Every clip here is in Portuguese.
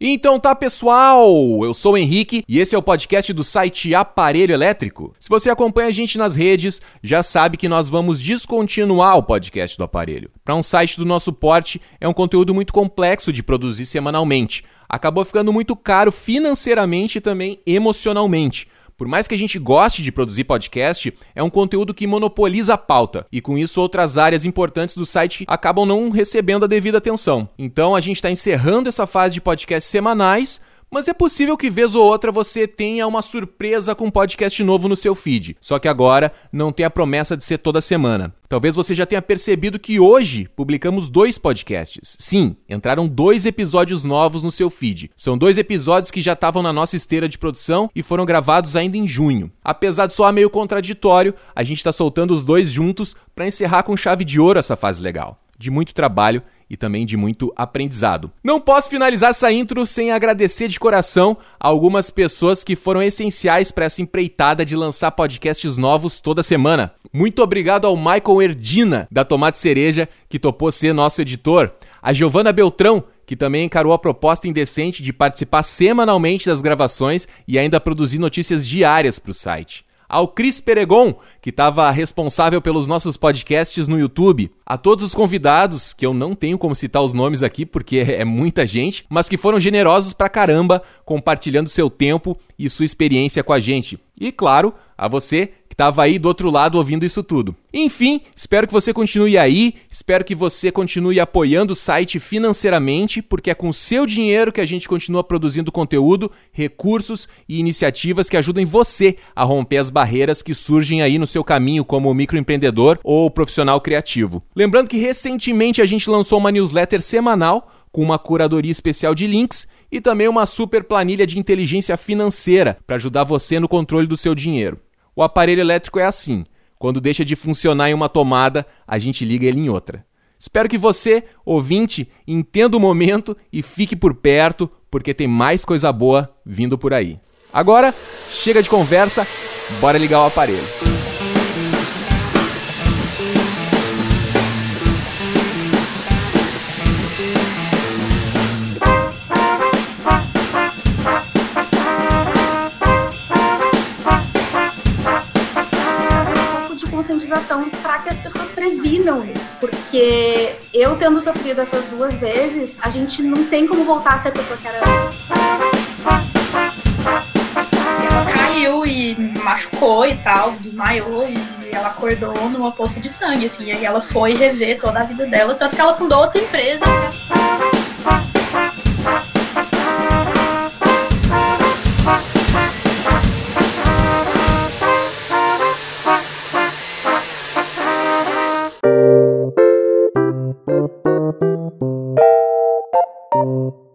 Então tá, pessoal! Eu sou o Henrique e esse é o podcast do site Aparelho Elétrico. Se você acompanha a gente nas redes, já sabe que nós vamos descontinuar o podcast do aparelho. Para um site do nosso porte, é um conteúdo muito complexo de produzir semanalmente. Acabou ficando muito caro financeiramente e também emocionalmente. Por mais que a gente goste de produzir podcast, é um conteúdo que monopoliza a pauta e com isso outras áreas importantes do site acabam não recebendo a devida atenção. Então a gente está encerrando essa fase de podcasts semanais mas é possível que vez ou outra você tenha uma surpresa com um podcast novo no seu feed. Só que agora não tem a promessa de ser toda semana. Talvez você já tenha percebido que hoje publicamos dois podcasts. Sim, entraram dois episódios novos no seu feed. São dois episódios que já estavam na nossa esteira de produção e foram gravados ainda em junho. Apesar de soar meio contraditório, a gente está soltando os dois juntos para encerrar com chave de ouro essa fase legal. De muito trabalho e também de muito aprendizado. Não posso finalizar essa intro sem agradecer de coração algumas pessoas que foram essenciais para essa empreitada de lançar podcasts novos toda semana. Muito obrigado ao Michael Erdina, da Tomate Cereja, que topou ser nosso editor, a Giovana Beltrão, que também encarou a proposta indecente de participar semanalmente das gravações e ainda produzir notícias diárias para o site ao Cris Peregon, que estava responsável pelos nossos podcasts no YouTube, a todos os convidados, que eu não tenho como citar os nomes aqui porque é muita gente, mas que foram generosos pra caramba, compartilhando seu tempo e sua experiência com a gente. E claro, a você estava aí do outro lado ouvindo isso tudo. Enfim, espero que você continue aí, espero que você continue apoiando o site financeiramente, porque é com o seu dinheiro que a gente continua produzindo conteúdo, recursos e iniciativas que ajudem você a romper as barreiras que surgem aí no seu caminho como microempreendedor ou profissional criativo. Lembrando que recentemente a gente lançou uma newsletter semanal com uma curadoria especial de links e também uma super planilha de inteligência financeira para ajudar você no controle do seu dinheiro. O aparelho elétrico é assim: quando deixa de funcionar em uma tomada, a gente liga ele em outra. Espero que você, ouvinte, entenda o momento e fique por perto, porque tem mais coisa boa vindo por aí. Agora, chega de conversa, bora ligar o aparelho. Conscientização para que as pessoas previnam isso. Porque eu tendo sofrido essas duas vezes, a gente não tem como voltar a ser a pessoa que era. Ela caiu e machucou e tal, desmaiou e ela acordou numa poça de sangue, assim, e aí ela foi rever toda a vida dela, tanto que ela fundou outra empresa.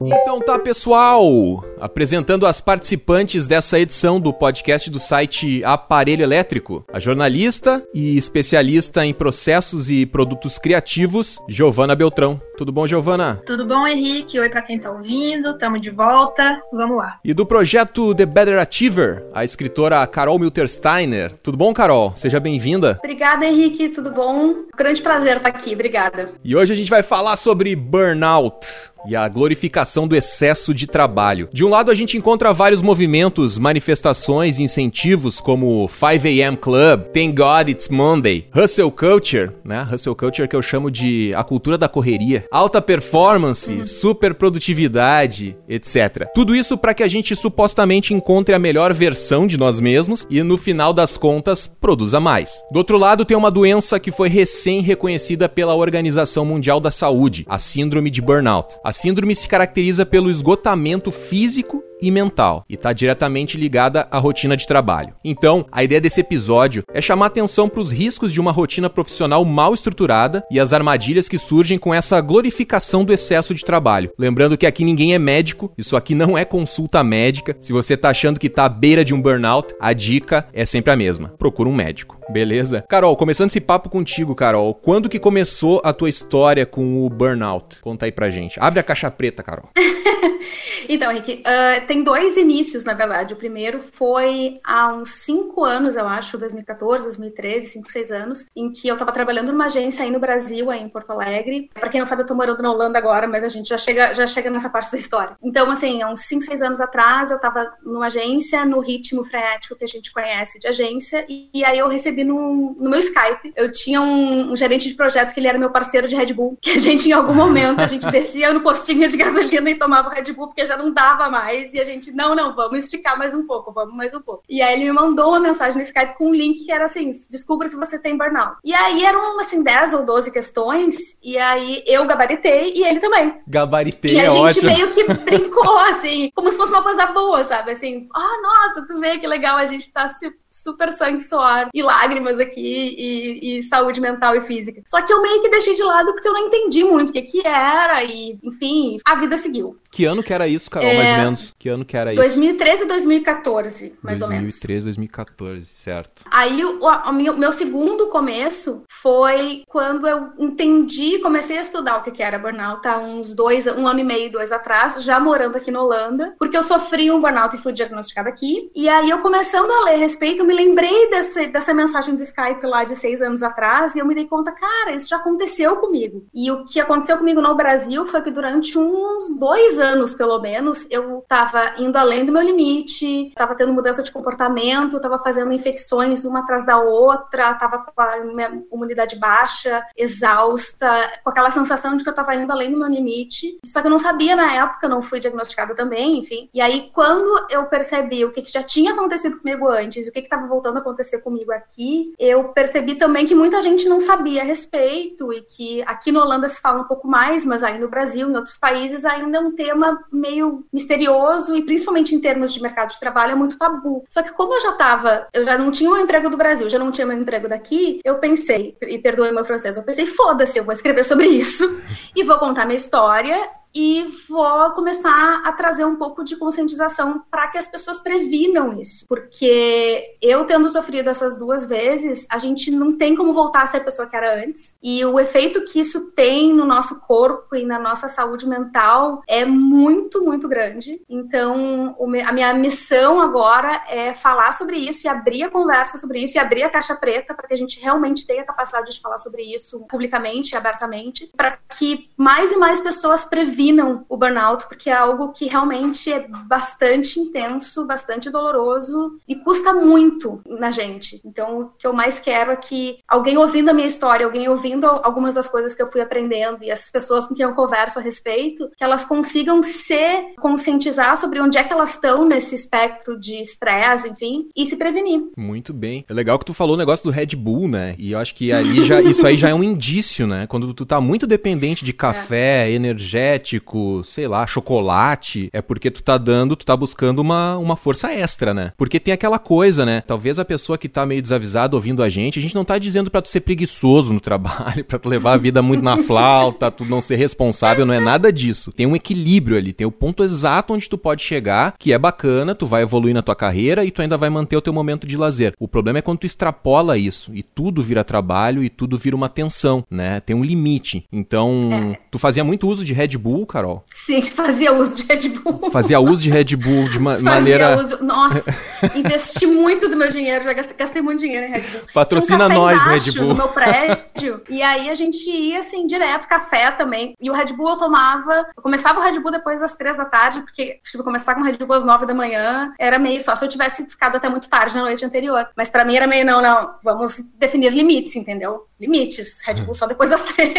Então tá, pessoal! Apresentando as participantes dessa edição do podcast do site Aparelho Elétrico, a jornalista e especialista em processos e produtos criativos, Giovana Beltrão. Tudo bom, Giovana? Tudo bom, Henrique? Oi para quem tá ouvindo, tamo de volta, vamos lá. E do projeto The Better Achiever, a escritora Carol Miltersteiner. Tudo bom, Carol? Seja bem-vinda. Obrigada, Henrique, tudo bom? Grande prazer estar aqui, obrigada. E hoje a gente vai falar sobre burnout e a glorificação do excesso de trabalho. De um lado, a gente encontra vários movimentos, manifestações, incentivos como 5am Club, Thank God It's Monday, Hustle Culture, né? Hustle Culture que eu chamo de a cultura da correria, alta performance, super produtividade, etc. Tudo isso para que a gente supostamente encontre a melhor versão de nós mesmos e no final das contas produza mais. Do outro lado, tem uma doença que foi recém reconhecida pela Organização Mundial da Saúde, a síndrome de burnout. A síndrome se caracteriza pelo esgotamento físico e mental e está diretamente ligada à rotina de trabalho. Então, a ideia desse episódio é chamar atenção para os riscos de uma rotina profissional mal estruturada e as armadilhas que surgem com essa glorificação do excesso de trabalho. Lembrando que aqui ninguém é médico, isso aqui não é consulta médica. Se você está achando que está à beira de um burnout, a dica é sempre a mesma: procura um médico. Beleza? Carol, começando esse papo contigo, Carol, quando que começou a tua história com o burnout? Conta aí pra gente. Abre a caixa preta, Carol. então, Henrique, uh, tem dois inícios, na verdade. O primeiro foi há uns cinco anos, eu acho, 2014, 2013, cinco, seis anos, em que eu estava trabalhando numa agência aí no Brasil, aí em Porto Alegre. Para quem não sabe, eu tô morando na Holanda agora, mas a gente já chega, já chega nessa parte da história. Então, assim, há uns cinco, seis anos atrás, eu estava numa agência, no ritmo frenético que a gente conhece de agência, e, e aí eu recebi no, no meu Skype. Eu tinha um, um gerente de projeto que ele era meu parceiro de Red Bull, que a gente, em algum momento, a gente descia no postinho de gasolina e tomava Red Bull porque já não dava mais. E a gente, não, não, vamos esticar mais um pouco, vamos mais um pouco. E aí ele me mandou uma mensagem no Skype com um link que era assim: descubra se você tem burnout. E aí eram assim 10 ou 12 questões, e aí eu gabaritei e ele também. Gabaritei, e a é gente ótimo. meio que brincou, assim, como se fosse uma coisa boa, sabe? Assim, ah, oh, nossa, tu vê que legal, a gente tá se super sangue, suor e lágrimas aqui e, e, saúde mental e física. Só que eu meio que deixei de lado porque eu não entendi muito o que que era e, enfim, a vida seguiu. Que ano que era isso, Carol, é... mais ou menos? Que ano que era isso? 2013 e 2014, mais 2013, ou menos. 2013, 2014, certo. Aí o, o, meu, meu segundo começo foi quando eu entendi, comecei a estudar o que que era burnout há uns dois, um ano e meio, dois atrás, já morando aqui na Holanda, porque eu sofri um burnout e fui diagnosticada aqui. E aí eu começando a ler a respeito, eu me lembrei desse, dessa mensagem do Skype lá de seis anos atrás e eu me dei conta, cara, isso já aconteceu comigo. E o que aconteceu comigo no Brasil foi que durante uns dois anos, pelo menos, eu tava indo além do meu limite, tava tendo mudança de comportamento, tava fazendo infecções uma atrás da outra, tava com a minha imunidade baixa, exausta, com aquela sensação de que eu tava indo além do meu limite. Só que eu não sabia na época, não fui diagnosticada também, enfim. E aí, quando eu percebi o que, que já tinha acontecido comigo antes, o que, que estava voltando a acontecer comigo aqui, eu percebi também que muita gente não sabia a respeito e que aqui na Holanda se fala um pouco mais, mas aí no Brasil, em outros países, ainda é um tema meio misterioso e principalmente em termos de mercado de trabalho é muito tabu. Só que como eu já estava, eu já não tinha um emprego do Brasil, já não tinha meu emprego daqui, eu pensei, e perdoe meu francês, eu pensei, foda-se, eu vou escrever sobre isso e vou contar minha história e vou começar a trazer um pouco de conscientização para que as pessoas previnam isso. Porque eu tendo sofrido essas duas vezes, a gente não tem como voltar a ser a pessoa que era antes. E o efeito que isso tem no nosso corpo e na nossa saúde mental é muito, muito grande. Então, a minha missão agora é falar sobre isso e abrir a conversa sobre isso e abrir a caixa preta para que a gente realmente tenha a capacidade de falar sobre isso publicamente, abertamente, para que mais e mais pessoas previnam previnam o burnout, porque é algo que realmente é bastante intenso, bastante doloroso e custa muito na gente. Então, o que eu mais quero é que alguém ouvindo a minha história, alguém ouvindo algumas das coisas que eu fui aprendendo e as pessoas com quem eu converso a respeito, que elas consigam se conscientizar sobre onde é que elas estão nesse espectro de estresse, enfim, e se prevenir. Muito bem. É legal que tu falou o negócio do Red Bull, né? E eu acho que ali já isso aí já é um indício, né? Quando tu tá muito dependente de café, é. energético, sei lá, chocolate, é porque tu tá dando, tu tá buscando uma, uma força extra, né? Porque tem aquela coisa, né? Talvez a pessoa que tá meio desavisada ouvindo a gente, a gente não tá dizendo para tu ser preguiçoso no trabalho, para tu levar a vida muito na flauta, tu não ser responsável, não é nada disso. Tem um equilíbrio ali, tem o ponto exato onde tu pode chegar, que é bacana, tu vai evoluir na tua carreira e tu ainda vai manter o teu momento de lazer. O problema é quando tu extrapola isso e tudo vira trabalho e tudo vira uma tensão, né? Tem um limite. Então, é. tu fazia muito uso de Red Bull, Carol? Sim, fazia uso de Red Bull. Fazia uso de Red Bull de ma fazia maneira. Uso... Nossa, investi muito do meu dinheiro, já gastei, gastei muito dinheiro em Red Bull. Patrocina um nós, Red Bull. No meu prédio. e aí a gente ia assim, direto, café também. E o Red Bull eu tomava. Eu começava o Red Bull depois das três da tarde, porque tipo, começar com o Red Bull às nove da manhã era meio só se eu tivesse ficado até muito tarde na noite anterior. Mas para mim era meio, não, não, vamos definir limites, entendeu? Limites. Red Bull só depois das três.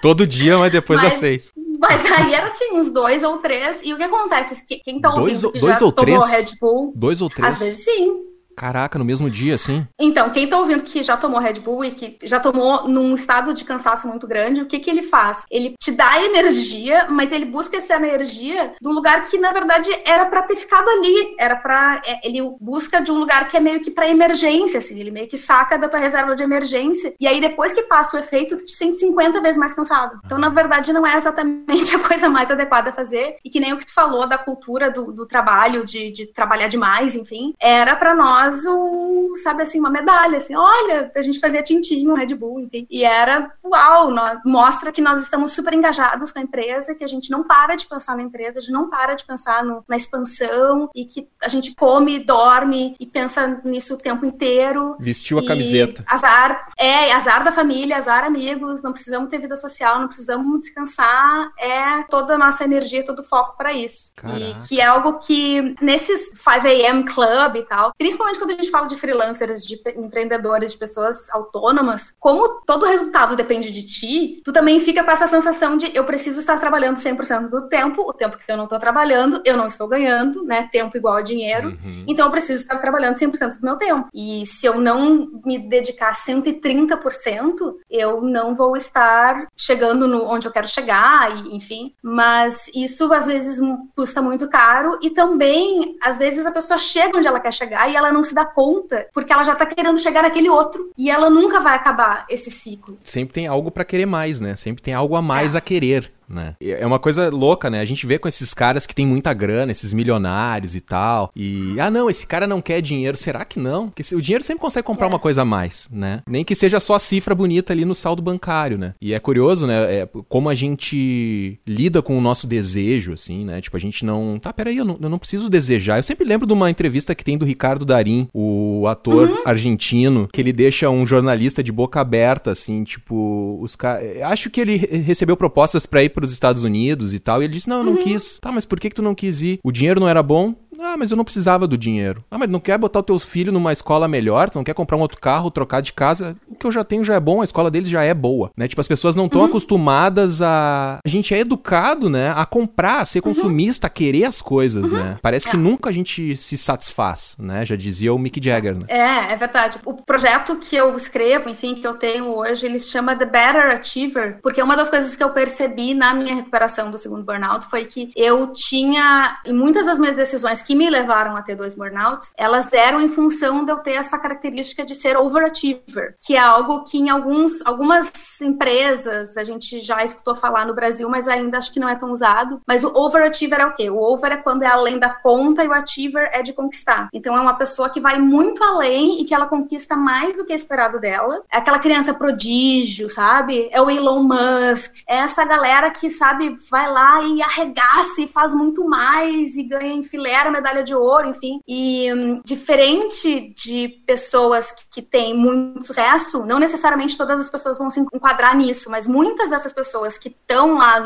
Todo dia, mas depois mas, das seis. Mas aí era assim, uns dois ou três. E o que acontece? Quem tá ouvindo dois, que dois já ou tomou três? Red Bull. Dois ou três? Às vezes sim. Caraca, no mesmo dia, assim? Então, quem tá ouvindo que já tomou Red Bull e que já tomou num estado de cansaço muito grande, o que que ele faz? Ele te dá energia, mas ele busca essa energia de um lugar que, na verdade, era para ter ficado ali. Era para é, Ele busca de um lugar que é meio que para emergência, assim. Ele meio que saca da tua reserva de emergência. E aí, depois que passa o efeito, tu te sente 50 vezes mais cansado. Então, na verdade, não é exatamente a coisa mais adequada a fazer. E que nem o que tu falou da cultura do, do trabalho, de, de trabalhar demais, enfim. Era para nós caso, sabe assim, uma medalha, assim, olha, a gente fazia tintim, Red Bull, enfim. E era, uau, nós, mostra que nós estamos super engajados com a empresa, que a gente não para de pensar na empresa, a gente não para de pensar no, na expansão e que a gente come, dorme e pensa nisso o tempo inteiro. Vestiu a camiseta. Azar, é, azar da família, azar amigos, não precisamos ter vida social, não precisamos descansar, é toda a nossa energia, todo o foco para isso. Caraca. E que é algo que nesses 5 a.m. club e tal, principalmente quando a gente fala de freelancers, de empreendedores, de pessoas autônomas, como todo resultado depende de ti, tu também fica com essa sensação de eu preciso estar trabalhando 100% do tempo, o tempo que eu não estou trabalhando, eu não estou ganhando, né? Tempo igual a dinheiro. Uhum. Então eu preciso estar trabalhando 100% do meu tempo. E se eu não me dedicar 130%, eu não vou estar chegando no onde eu quero chegar, e, enfim. Mas isso às vezes custa muito caro e também às vezes a pessoa chega onde ela quer chegar e ela não se dá conta, porque ela já tá querendo chegar naquele outro e ela nunca vai acabar esse ciclo. Sempre tem algo para querer mais, né? Sempre tem algo a mais é. a querer né? É uma coisa louca, né? A gente vê com esses caras que tem muita grana, esses milionários e tal. E, ah, não, esse cara não quer dinheiro. Será que não? Porque o dinheiro sempre consegue comprar é. uma coisa a mais, né? Nem que seja só a cifra bonita ali no saldo bancário, né? E é curioso, né? É, como a gente lida com o nosso desejo, assim, né? Tipo, a gente não. Tá, peraí, eu não, eu não preciso desejar. Eu sempre lembro de uma entrevista que tem do Ricardo Darim, o ator uhum. argentino, que ele deixa um jornalista de boca aberta, assim, tipo, os caras. Acho que ele recebeu propostas para ir para os Estados Unidos e tal. E ele disse: Não, eu não uhum. quis. Tá, mas por que, que tu não quis ir? O dinheiro não era bom? Ah, mas eu não precisava do dinheiro. Ah, mas não quer botar o teu filho numa escola melhor? Tu não quer comprar um outro carro, trocar de casa? O que eu já tenho já é bom, a escola deles já é boa, né? Tipo, as pessoas não estão uhum. acostumadas a... A gente é educado, né? A comprar, a ser uhum. consumista, a querer as coisas, uhum. né? Parece é. que nunca a gente se satisfaz, né? Já dizia o Mick Jagger, né? É, é verdade. O projeto que eu escrevo, enfim, que eu tenho hoje, ele se chama The Better Achiever, porque uma das coisas que eu percebi na minha recuperação do segundo burnout foi que eu tinha, em muitas das minhas decisões que me levaram a ter dois burnouts, elas eram em função de eu ter essa característica de ser overachiever, que é algo que em alguns, algumas empresas a gente já escutou falar no Brasil, mas ainda acho que não é tão usado. Mas o overachiever é o quê? O over é quando é além da conta e o achiever é de conquistar. Então é uma pessoa que vai muito além e que ela conquista mais do que é esperado dela. É aquela criança prodígio, sabe? É o Elon Musk. É essa galera que, sabe, vai lá e arregaça e faz muito mais e ganha enfileira medalha de ouro, enfim. E um, diferente de pessoas que, que têm muito sucesso, não necessariamente todas as pessoas vão se enquadrar nisso, mas muitas dessas pessoas que estão lá,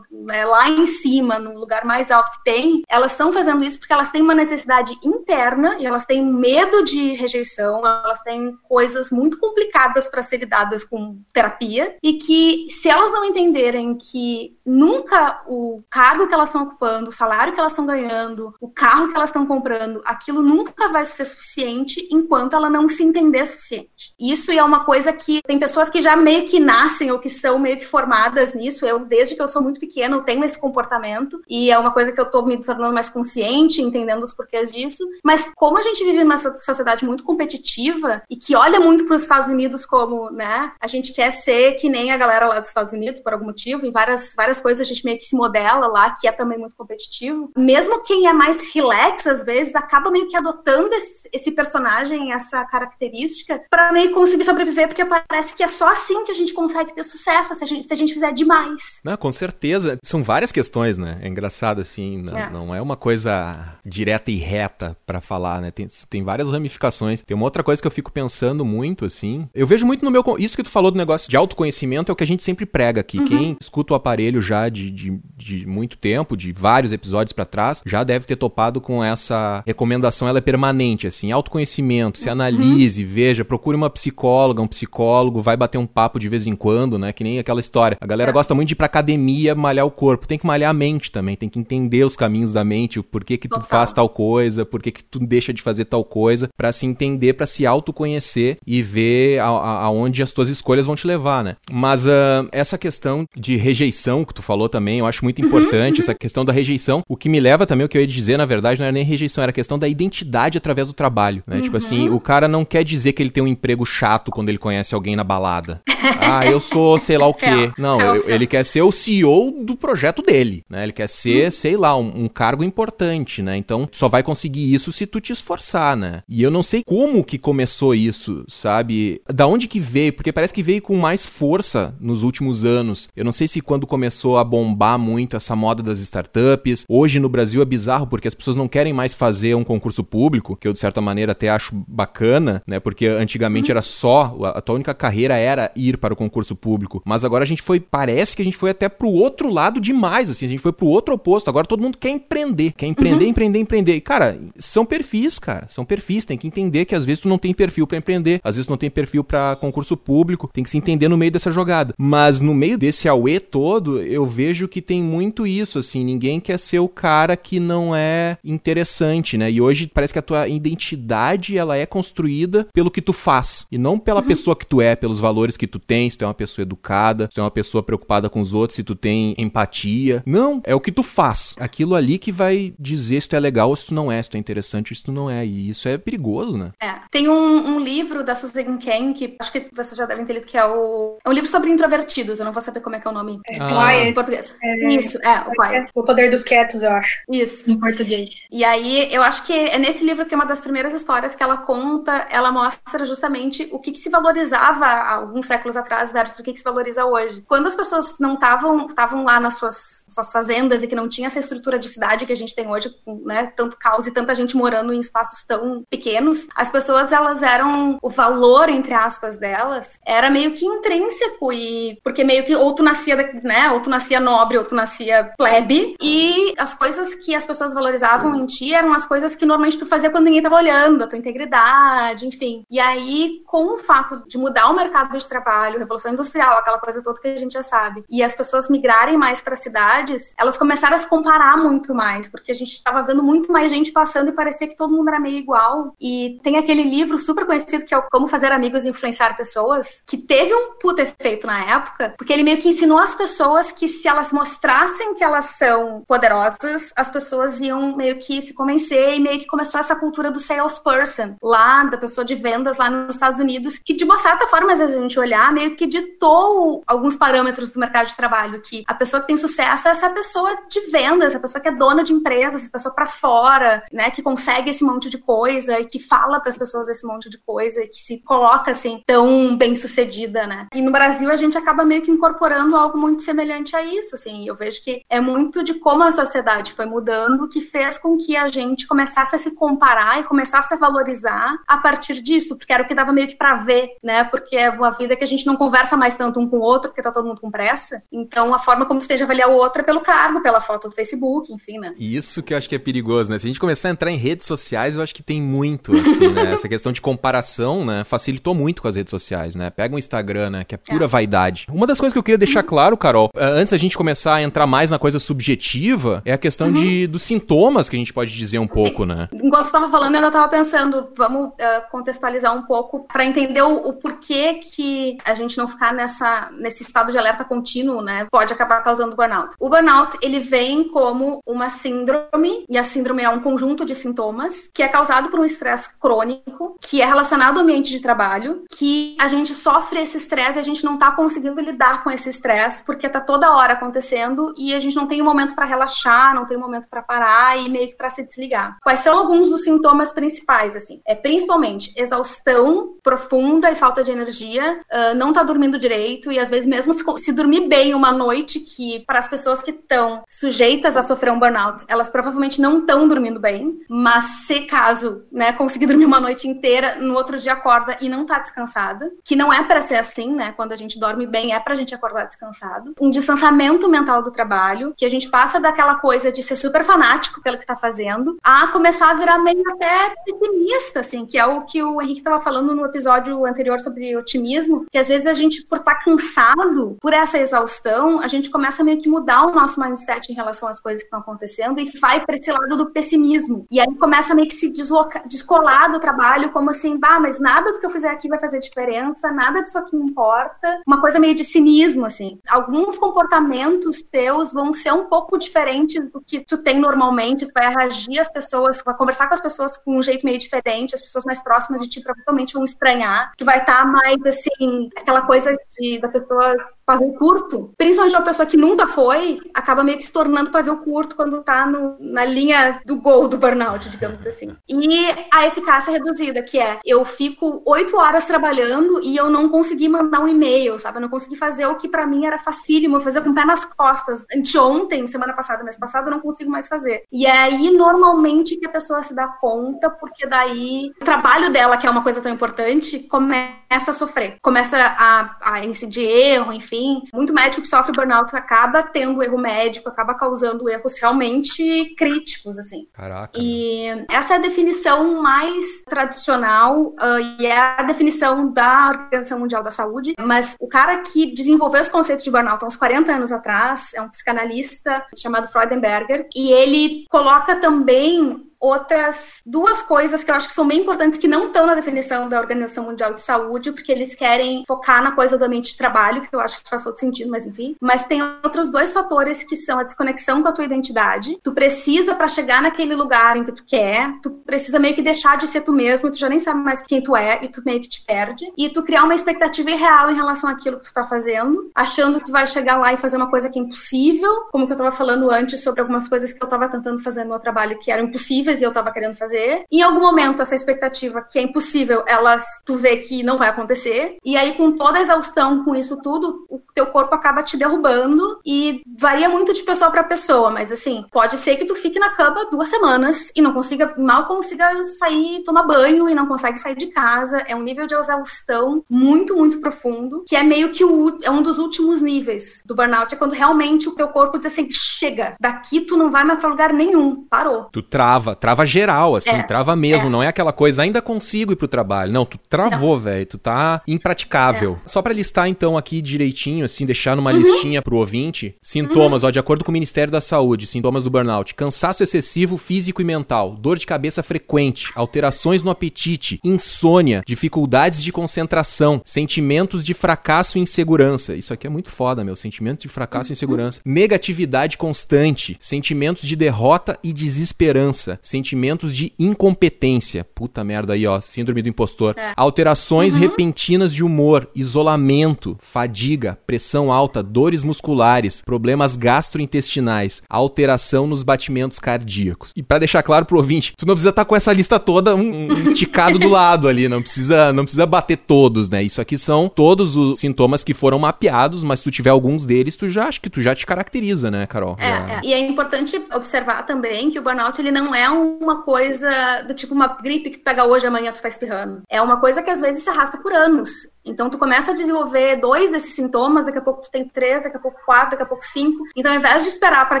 né, lá em cima, no lugar mais alto que tem, elas estão fazendo isso porque elas têm uma necessidade interna e elas têm medo de rejeição, elas têm coisas muito complicadas para ser lidadas com terapia e que se elas não entenderem que nunca o cargo que elas estão ocupando, o salário que elas estão ganhando, o carro que elas estão comprando, aquilo nunca vai ser suficiente enquanto ela não se entender suficiente. Isso é uma coisa que tem pessoas que já meio que nascem ou que são meio que formadas nisso. Eu, desde que eu sou muito pequena, eu tenho esse comportamento e é uma coisa que eu tô me tornando mais consciente, entendendo os porquês disso. Mas como a gente vive numa sociedade muito competitiva e que olha muito para os Estados Unidos como, né, a gente quer ser que nem a galera lá dos Estados Unidos por algum motivo, em várias várias coisas a gente meio que se modela lá, que é também muito competitivo. Mesmo quem é mais relax, às vezes, acaba meio que adotando esse, esse personagem, essa característica, para meio conseguir sobreviver, porque parece que é só assim que a gente consegue ter sucesso, se a gente, se a gente fizer demais. Não, com certeza. São várias questões, né? É engraçado, assim, não é, não é uma coisa direta e reta para falar, né? Tem, tem várias ramificações. Tem uma outra coisa que eu fico pensando muito, assim. Eu vejo muito no meu. Isso que tu falou do negócio de autoconhecimento é o que a gente sempre prega aqui. Uhum. Quem escuta o aparelho já de, de, de muito tempo, de vários episódios para trás, já deve ter topado com essa recomendação. Ela é permanente, assim. Autoconhecimento, se analise, uhum. veja, procure uma psicóloga, um psicólogo, vai bater um papo de vez em quando, né? Que nem aquela história. A galera é. gosta muito de ir pra academia malhar o corpo. Tem que malhar a mente também, tem que entender os caminhos da mente, o porquê que Total. tu faz tal coisa, porquê que tu deixa de fazer tal coisa, para se entender, para se autoconhecer e ver aonde as tuas escolhas vão te levar, né? Mas uh, essa questão de rejeição que tu falou também, eu acho muito uhum, importante, uhum, essa questão da rejeição. O que me leva também, o que eu ia dizer, na verdade, não era nem rejeição, era a questão da identidade através do trabalho, né? Uhum. Tipo assim, uhum. o cara não quer dizer que ele tem um emprego chato quando ele conhece alguém na balada. ah, eu sou sei lá o quê. Não, eu, ele quer ser o CEO do projeto dele, né? Ele quer ser, hum. sei lá, um, um, cargo importante, né? Então, só vai conseguir isso se tu te esforçar, né? E eu não sei como que começou isso, sabe? Da onde que veio? Porque parece que veio com mais força nos últimos anos. Eu não sei se quando começou a bombar muito essa moda das startups. Hoje no Brasil é bizarro porque as pessoas não querem mais fazer um concurso público, que eu de certa maneira até acho bacana, né? Porque antigamente uhum. era só, a tua única carreira era ir para o concurso público. Mas agora a gente foi, parece que a gente foi até pro outro lado demais, assim, a gente foi pro outro oposto. Agora todo mundo quer empreender, quer empreender, uhum. empreender, empreender. E, cara, são perfis, cara, são perfis. Tem que entender que às vezes tu não tem perfil para empreender, às vezes tu não tem perfil para concurso público. Tem que se entender no meio dessa jogada. Mas no meio desse auê todo, eu vejo que tem muito isso, assim, ninguém quer ser o cara que não é interessante, né? E hoje parece que a tua identidade ela é construída pelo que tu faz e não pela uhum. pessoa que tu é, pelos valores que tu tem, se tu é uma pessoa educada, se tu é uma pessoa preocupada com os outros, se tu tem empatia. Não, é o que tu faz. Aquilo ali que vai dizer se tu é legal ou se tu não é, se tu é interessante ou se tu não é. E isso é perigoso, né? É. Tem um, um livro da Susan Cain que acho que vocês já devem ter lido, que é o. É um livro sobre introvertidos. Eu não vou saber como é que é o nome é, ah. em português. É, isso, é, o Quiet. O poder dos quietos, eu acho. Isso. Em português. E aí, eu acho que é nesse livro que é uma das primeiras histórias que ela conta, ela mostra justamente o que, que se valorizava alguns séculos atrás versus o que, que se valoriza hoje. Quando as pessoas não estavam estavam lá nas suas, suas fazendas e que não tinha essa estrutura de cidade que a gente tem hoje, né, tanto caos e tanta gente morando em espaços tão pequenos, as pessoas elas eram o valor entre aspas delas era meio que intrínseco e porque meio que ou tu nascia, né, ou tu nascia nobre ou tu nascia plebe e as coisas que as pessoas valorizavam eram as coisas que normalmente tu fazia quando ninguém tava olhando, a tua integridade, enfim. E aí, com o fato de mudar o mercado de trabalho, revolução industrial, aquela coisa toda que a gente já sabe, e as pessoas migrarem mais para cidades, elas começaram a se comparar muito mais, porque a gente estava vendo muito mais gente passando e parecia que todo mundo era meio igual. E tem aquele livro super conhecido que é o Como Fazer Amigos e Influenciar Pessoas, que teve um puta efeito na época, porque ele meio que ensinou as pessoas que se elas mostrassem que elas são poderosas, as pessoas iam meio que se convencer e meio que começou essa cultura do salesperson lá, da pessoa de vendas lá nos Estados Unidos, que de uma certa forma, às vezes a gente olhar, meio que ditou alguns parâmetros do mercado de trabalho, que a pessoa que tem sucesso é essa pessoa de vendas, essa pessoa que é dona de empresa, essa pessoa para fora, né, que consegue esse monte de coisa e que fala para as pessoas esse monte de coisa, que se coloca assim tão bem sucedida, né? E no Brasil a gente acaba meio que incorporando algo muito semelhante a isso, assim. Eu vejo que é muito de como a sociedade foi mudando que fez com que a gente começasse a se comparar e começasse a valorizar a partir disso, porque era o que dava meio que para ver, né? Porque é uma vida que a gente não conversa mais tanto um com o outro, porque tá todo mundo com pressa. Então a forma como você esteja avaliar o outro é pelo cargo, pela foto do Facebook, enfim, né? Isso que eu acho que é perigoso, né? Se a gente começar a entrar em redes sociais, eu acho que tem muito, assim, né? Essa questão de comparação, né? Facilitou muito com as redes sociais, né? Pega o Instagram, né? Que é pura é. vaidade. Uma das coisas que eu queria deixar claro, Carol, eh, antes da gente começar a entrar mais na coisa subjetiva, é a questão uhum. de, dos sintomas que a gente pode dizer um pouco, né? Enquanto você tava falando, eu ainda tava pensando, vamos uh, contextualizar um pouco para entender o, o, porquê que a gente não ficar nessa, nesse estado de alerta contínuo, né? Pode acabar causando burnout. O burnout, ele vem como uma síndrome, e a síndrome é um conjunto de sintomas que é causado por um estresse crônico, que é relacionado ao ambiente de trabalho, que a gente sofre esse estresse e a gente não tá conseguindo lidar com esse estresse porque tá toda hora acontecendo e a gente não tem um momento para relaxar, não tem um momento para parar e meio que para se desligar. Quais são alguns dos sintomas principais, assim? É principalmente exaustão profunda e falta de energia, uh, não tá dormindo direito e às vezes mesmo se, se dormir bem uma noite, que para as pessoas que estão sujeitas a sofrer um burnout, elas provavelmente não estão dormindo bem, mas se caso, né, conseguir dormir uma noite inteira, no outro dia acorda e não tá descansada, que não é para ser assim, né? Quando a gente dorme bem, é pra gente acordar descansado. Um distanciamento mental do trabalho, que a gente passa daquela coisa de ser super fanático pelo que tá fazendo, a começar a virar meio até pessimista, assim, que é o que o Henrique tava falando no episódio anterior sobre otimismo, que às vezes a gente, por estar tá cansado, por essa exaustão, a gente começa meio que mudar o nosso mindset em relação às coisas que estão acontecendo e vai para esse lado do pessimismo. E aí começa meio que se deslocar, descolar do trabalho, como assim, bah, mas nada do que eu fizer aqui vai fazer diferença, nada disso aqui importa. Uma coisa meio de cinismo, assim. Alguns comportamentos teus vão ser um pouco diferentes do que tu tem normalmente, tu vai reagir às pessoas, vai conversar com as pessoas com um jeito meio diferente, as pessoas mais próximas de ti provavelmente vão estranhar, tu vai estar tá mais, assim, aquela coisa de, da pessoa pavio curto, principalmente uma pessoa que nunca foi, acaba meio que se tornando pavio curto quando tá no, na linha do gol do burnout, digamos assim. E a eficácia reduzida, que é eu fico oito horas trabalhando e eu não consegui mandar um e-mail, sabe? Eu não consegui fazer o que para mim era facílimo, fazer com o pé nas costas. Anteontem, semana passada, mês passado, eu não consigo mais fazer. E é aí, normalmente, que a pessoa se dá conta, porque daí o trabalho dela, que é uma coisa tão importante, começa a sofrer. Começa a, a incidir erro, enfim. Muito médico que sofre burnout acaba tendo erro médico, acaba causando erros realmente críticos, assim. Caraca. E essa é a definição mais tradicional uh, e é a definição da Organização Mundial da Saúde. Mas o cara que desenvolveu esse conceito de burnout há uns 40 anos atrás é um psicanalista chamado Freudenberger e ele coloca também outras duas coisas que eu acho que são bem importantes que não estão na definição da Organização Mundial de Saúde, porque eles querem focar na coisa do ambiente de trabalho, que eu acho que faz todo sentido, mas enfim. Mas tem outros dois fatores que são a desconexão com a tua identidade. Tu precisa para chegar naquele lugar em que tu quer, tu precisa meio que deixar de ser tu mesmo, tu já nem sabe mais quem tu é e tu meio que te perde. E tu criar uma expectativa irreal em relação àquilo que tu tá fazendo, achando que tu vai chegar lá e fazer uma coisa que é impossível, como que eu tava falando antes sobre algumas coisas que eu tava tentando fazer no meu trabalho que eram impossíveis e eu estava querendo fazer. Em algum momento, essa expectativa que é impossível, ela tu vê que não vai acontecer. E aí, com toda a exaustão, com isso tudo, o teu corpo acaba te derrubando e varia muito de pessoa para pessoa, mas assim, pode ser que tu fique na cama duas semanas e não consiga, mal consiga sair, tomar banho e não consegue sair de casa. É um nível de exaustão muito, muito profundo, que é meio que o, é um dos últimos níveis do burnout. É quando realmente o teu corpo diz assim: chega, daqui tu não vai mais pra lugar nenhum, parou. Tu trava, trava geral, assim, é, trava mesmo. É. Não é aquela coisa, ainda consigo ir pro trabalho. Não, tu travou, velho. Tu tá impraticável. É. Só para listar, então, aqui direitinho, assim, deixar numa uhum. listinha pro ouvinte. Sintomas, uhum. ó, de acordo com o Ministério da Saúde, sintomas do burnout: cansaço excessivo físico e mental, dor de cabeça frequente, alterações no apetite, insônia, dificuldades de concentração, sentimentos de fracasso e insegurança. Isso aqui é muito foda, meu. Sentimentos de fracasso uhum. e insegurança. Negatividade constante, sentimentos de derrota e desesperança, sentimentos de incompetência. Puta merda aí, ó. Síndrome do impostor. É. Alterações uhum. repentinas de humor, isolamento, fadiga, pressão alta, dores musculares, problemas gastrointestinais, alteração nos batimentos cardíacos. E para deixar claro pro ouvinte, tu não precisa estar tá com essa lista toda um, um ticado do lado ali, não precisa, não precisa bater todos, né? Isso aqui são todos os sintomas que foram mapeados, mas se tu tiver alguns deles, tu já acho que tu já te caracteriza, né, Carol? É, já... é. e é importante observar também que o burnout ele não é uma coisa do tipo uma gripe que tu pega hoje, amanhã tu tá espirrando. É uma coisa que às vezes se arrasta por anos. Então, tu começa a desenvolver dois desses sintomas, daqui a pouco tu tem três, daqui a pouco quatro, daqui a pouco cinco. Então, ao invés de esperar para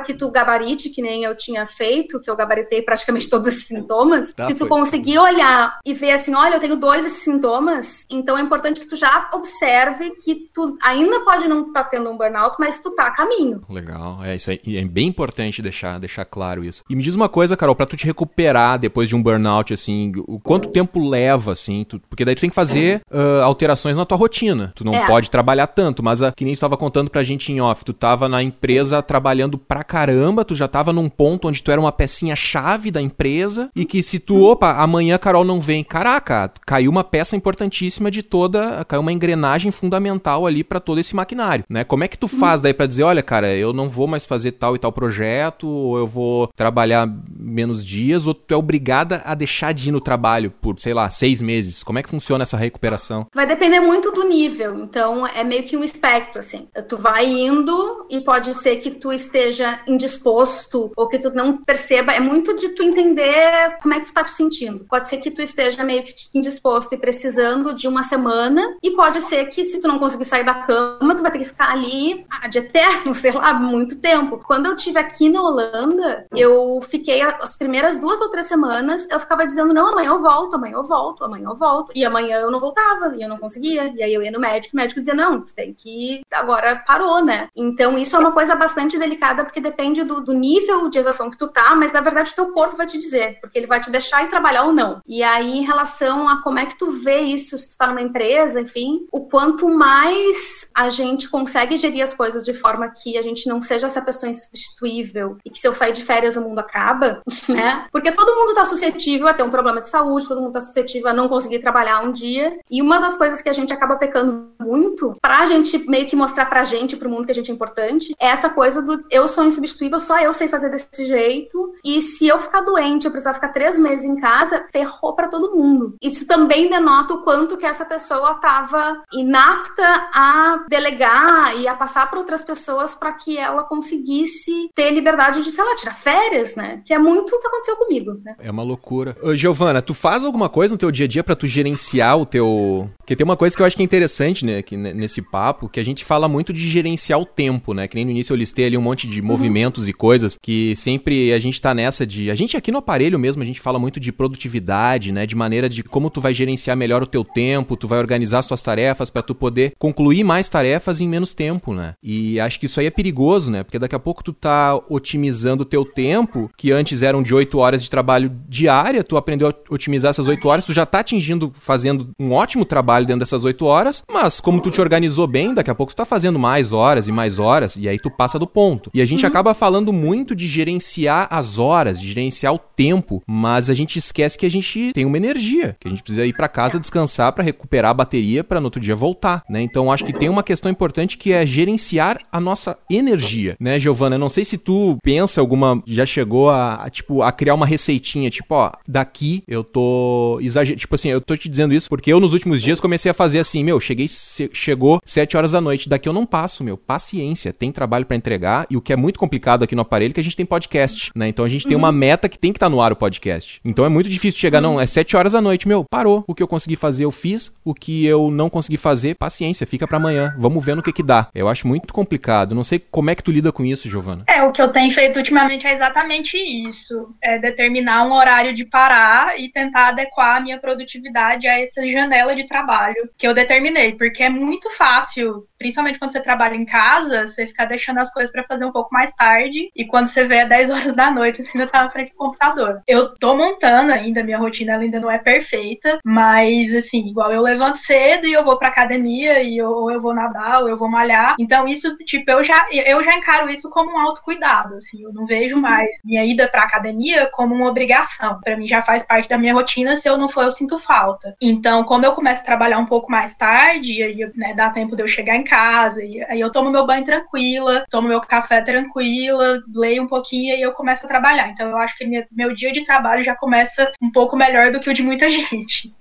que tu gabarite, que nem eu tinha feito, que eu gabaritei praticamente todos esses sintomas, tá, se tu foi. conseguir olhar e ver assim, olha, eu tenho dois desses sintomas, então é importante que tu já observe que tu ainda pode não estar tá tendo um burnout, mas tu tá a caminho. Legal, é isso aí. É bem importante deixar, deixar claro isso. E me diz uma coisa, Carol, para tu te recuperar depois de um burnout, assim, o quanto tempo leva, assim, tu, porque daí tu tem que fazer uh, alterações na tua rotina. Tu não é. pode trabalhar tanto, mas a, que nem tu tava contando pra gente em off, tu tava na empresa trabalhando pra caramba, tu já tava num ponto onde tu era uma pecinha chave da empresa e que se tu, opa, amanhã a Carol não vem, caraca, caiu uma peça importantíssima de toda, caiu uma engrenagem fundamental ali para todo esse maquinário, né? Como é que tu faz daí para dizer, olha, cara, eu não vou mais fazer tal e tal projeto, ou eu vou trabalhar menos dias, ou tu é obrigada a deixar de ir no trabalho por, sei lá, seis meses? Como é que funciona essa recuperação? Vai depender muito do nível, então é meio que um espectro, assim. Tu vai indo e pode ser que tu esteja indisposto ou que tu não perceba, é muito de tu entender como é que tu tá te sentindo. Pode ser que tu esteja meio que indisposto e precisando de uma semana e pode ser que se tu não conseguir sair da cama, tu vai ter que ficar ali ah, de eterno, sei lá, muito tempo. Quando eu tive aqui na Holanda, eu fiquei as primeiras duas ou três semanas, eu ficava dizendo, não, amanhã eu volto, amanhã eu volto, amanhã eu volto. E amanhã eu não voltava, e eu não conseguia e aí eu ia no médico, o médico dizia, não, tem que. Agora parou, né? Então isso é uma coisa bastante delicada, porque depende do, do nível de exaustão que tu tá, mas na verdade o teu corpo vai te dizer, porque ele vai te deixar ir trabalhar ou não. E aí, em relação a como é que tu vê isso, se tu tá numa empresa, enfim, o quanto mais a gente consegue gerir as coisas de forma que a gente não seja essa pessoa insubstituível e que se eu sair de férias o mundo acaba, né? Porque todo mundo tá suscetível a ter um problema de saúde, todo mundo tá suscetível a não conseguir trabalhar um dia. E uma das coisas que a gente acaba pecando muito, pra gente meio que mostrar pra gente, pro mundo que a gente é importante, é essa coisa do eu sou insubstituível, só eu sei fazer desse jeito. E se eu ficar doente, eu precisar ficar três meses em casa, ferrou para todo mundo. Isso também denota o quanto que essa pessoa tava inapta a delegar e a passar para outras pessoas para que ela conseguisse ter liberdade de, sei lá, tirar férias, né? Que é muito o que aconteceu comigo, né? É uma loucura. Ô, Giovana, tu faz alguma coisa no teu dia a dia para tu gerenciar o teu. Porque tem uma coisa que eu acho que é interessante, né, que, nesse papo, que a gente fala muito de gerenciar o tempo, né? Que nem no início eu listei ali um monte de uhum. movimentos e coisas que sempre a gente tá nessa de. A gente aqui no aparelho mesmo, a gente fala muito de produtividade, né? De maneira de como tu vai gerenciar melhor o teu tempo, tu vai organizar suas tarefas para tu poder concluir mais tarefas em menos tempo, né? E acho que isso aí é perigoso, né? Porque daqui a pouco tu tá otimizando o teu tempo, que antes eram de 8 horas de trabalho diária, tu aprendeu a otimizar essas 8 horas, tu já tá atingindo, fazendo um ótimo trabalho dentro dessas 8 horas, mas como tu te organizou bem, daqui a pouco tu tá fazendo mais horas e mais horas, e aí tu passa do ponto. E a gente uhum. acaba falando muito de gerenciar as horas, de gerenciar o tempo, mas a gente esquece que a gente tem uma energia, que a gente precisa ir para casa descansar para recuperar a bateria para no outro dia voltar, né? Então acho que tem uma questão importante que é gerenciar a nossa energia, né, Giovana? Eu não sei se tu pensa alguma já chegou a, a tipo a criar uma receitinha, tipo, ó, daqui eu tô exagerando, tipo assim, eu tô te dizendo isso porque eu nos últimos dias comecei a fazer assim, meu, cheguei chegou 7 horas da noite, daqui eu não passo, meu, paciência, tem trabalho para entregar e o que é muito complicado aqui no aparelho é que a gente tem podcast, né? Então a gente uhum. tem uma uhum. meta que tem que estar tá no ar o podcast. Então é muito difícil chegar, uhum. não, é 7 horas da noite, meu, parou. O que eu consegui fazer eu fiz, o que eu não consegui fazer, paciência, fica para amanhã. Vamos ver no que que dá. Eu acho muito complicado. Não sei como é que tu lida com isso, Giovana. É, o que eu tenho feito ultimamente é exatamente isso. É determinar um horário de parar e tentar adequar a minha produtividade a essa janela de trabalho que eu determinei, porque é muito fácil, principalmente quando você trabalha em casa, você ficar deixando as coisas para fazer um pouco mais tarde e quando você vê é 10 horas da noite, você ainda tá na frente do computador. Eu tô montando ainda, minha rotina ainda não é perfeita, mas assim, igual eu levanto cedo e eu vou pra academia e eu, ou eu vou nadar ou eu vou malhar. Então isso, tipo, eu já eu já encaro isso como um autocuidado, assim, eu não vejo uhum. mais minha ida pra academia como uma obrigação. Para mim já faz parte da minha rotina, se eu não for eu sinto falta. Então, como eu começo a trabalhar um pouco mais tarde, e aí né, dá tempo de eu chegar em casa, e aí eu tomo meu banho tranquila, tomo meu café tranquila, leio um pouquinho e eu começo a trabalhar. Então eu acho que minha, meu dia de trabalho já começa um pouco melhor do que o de muita gente.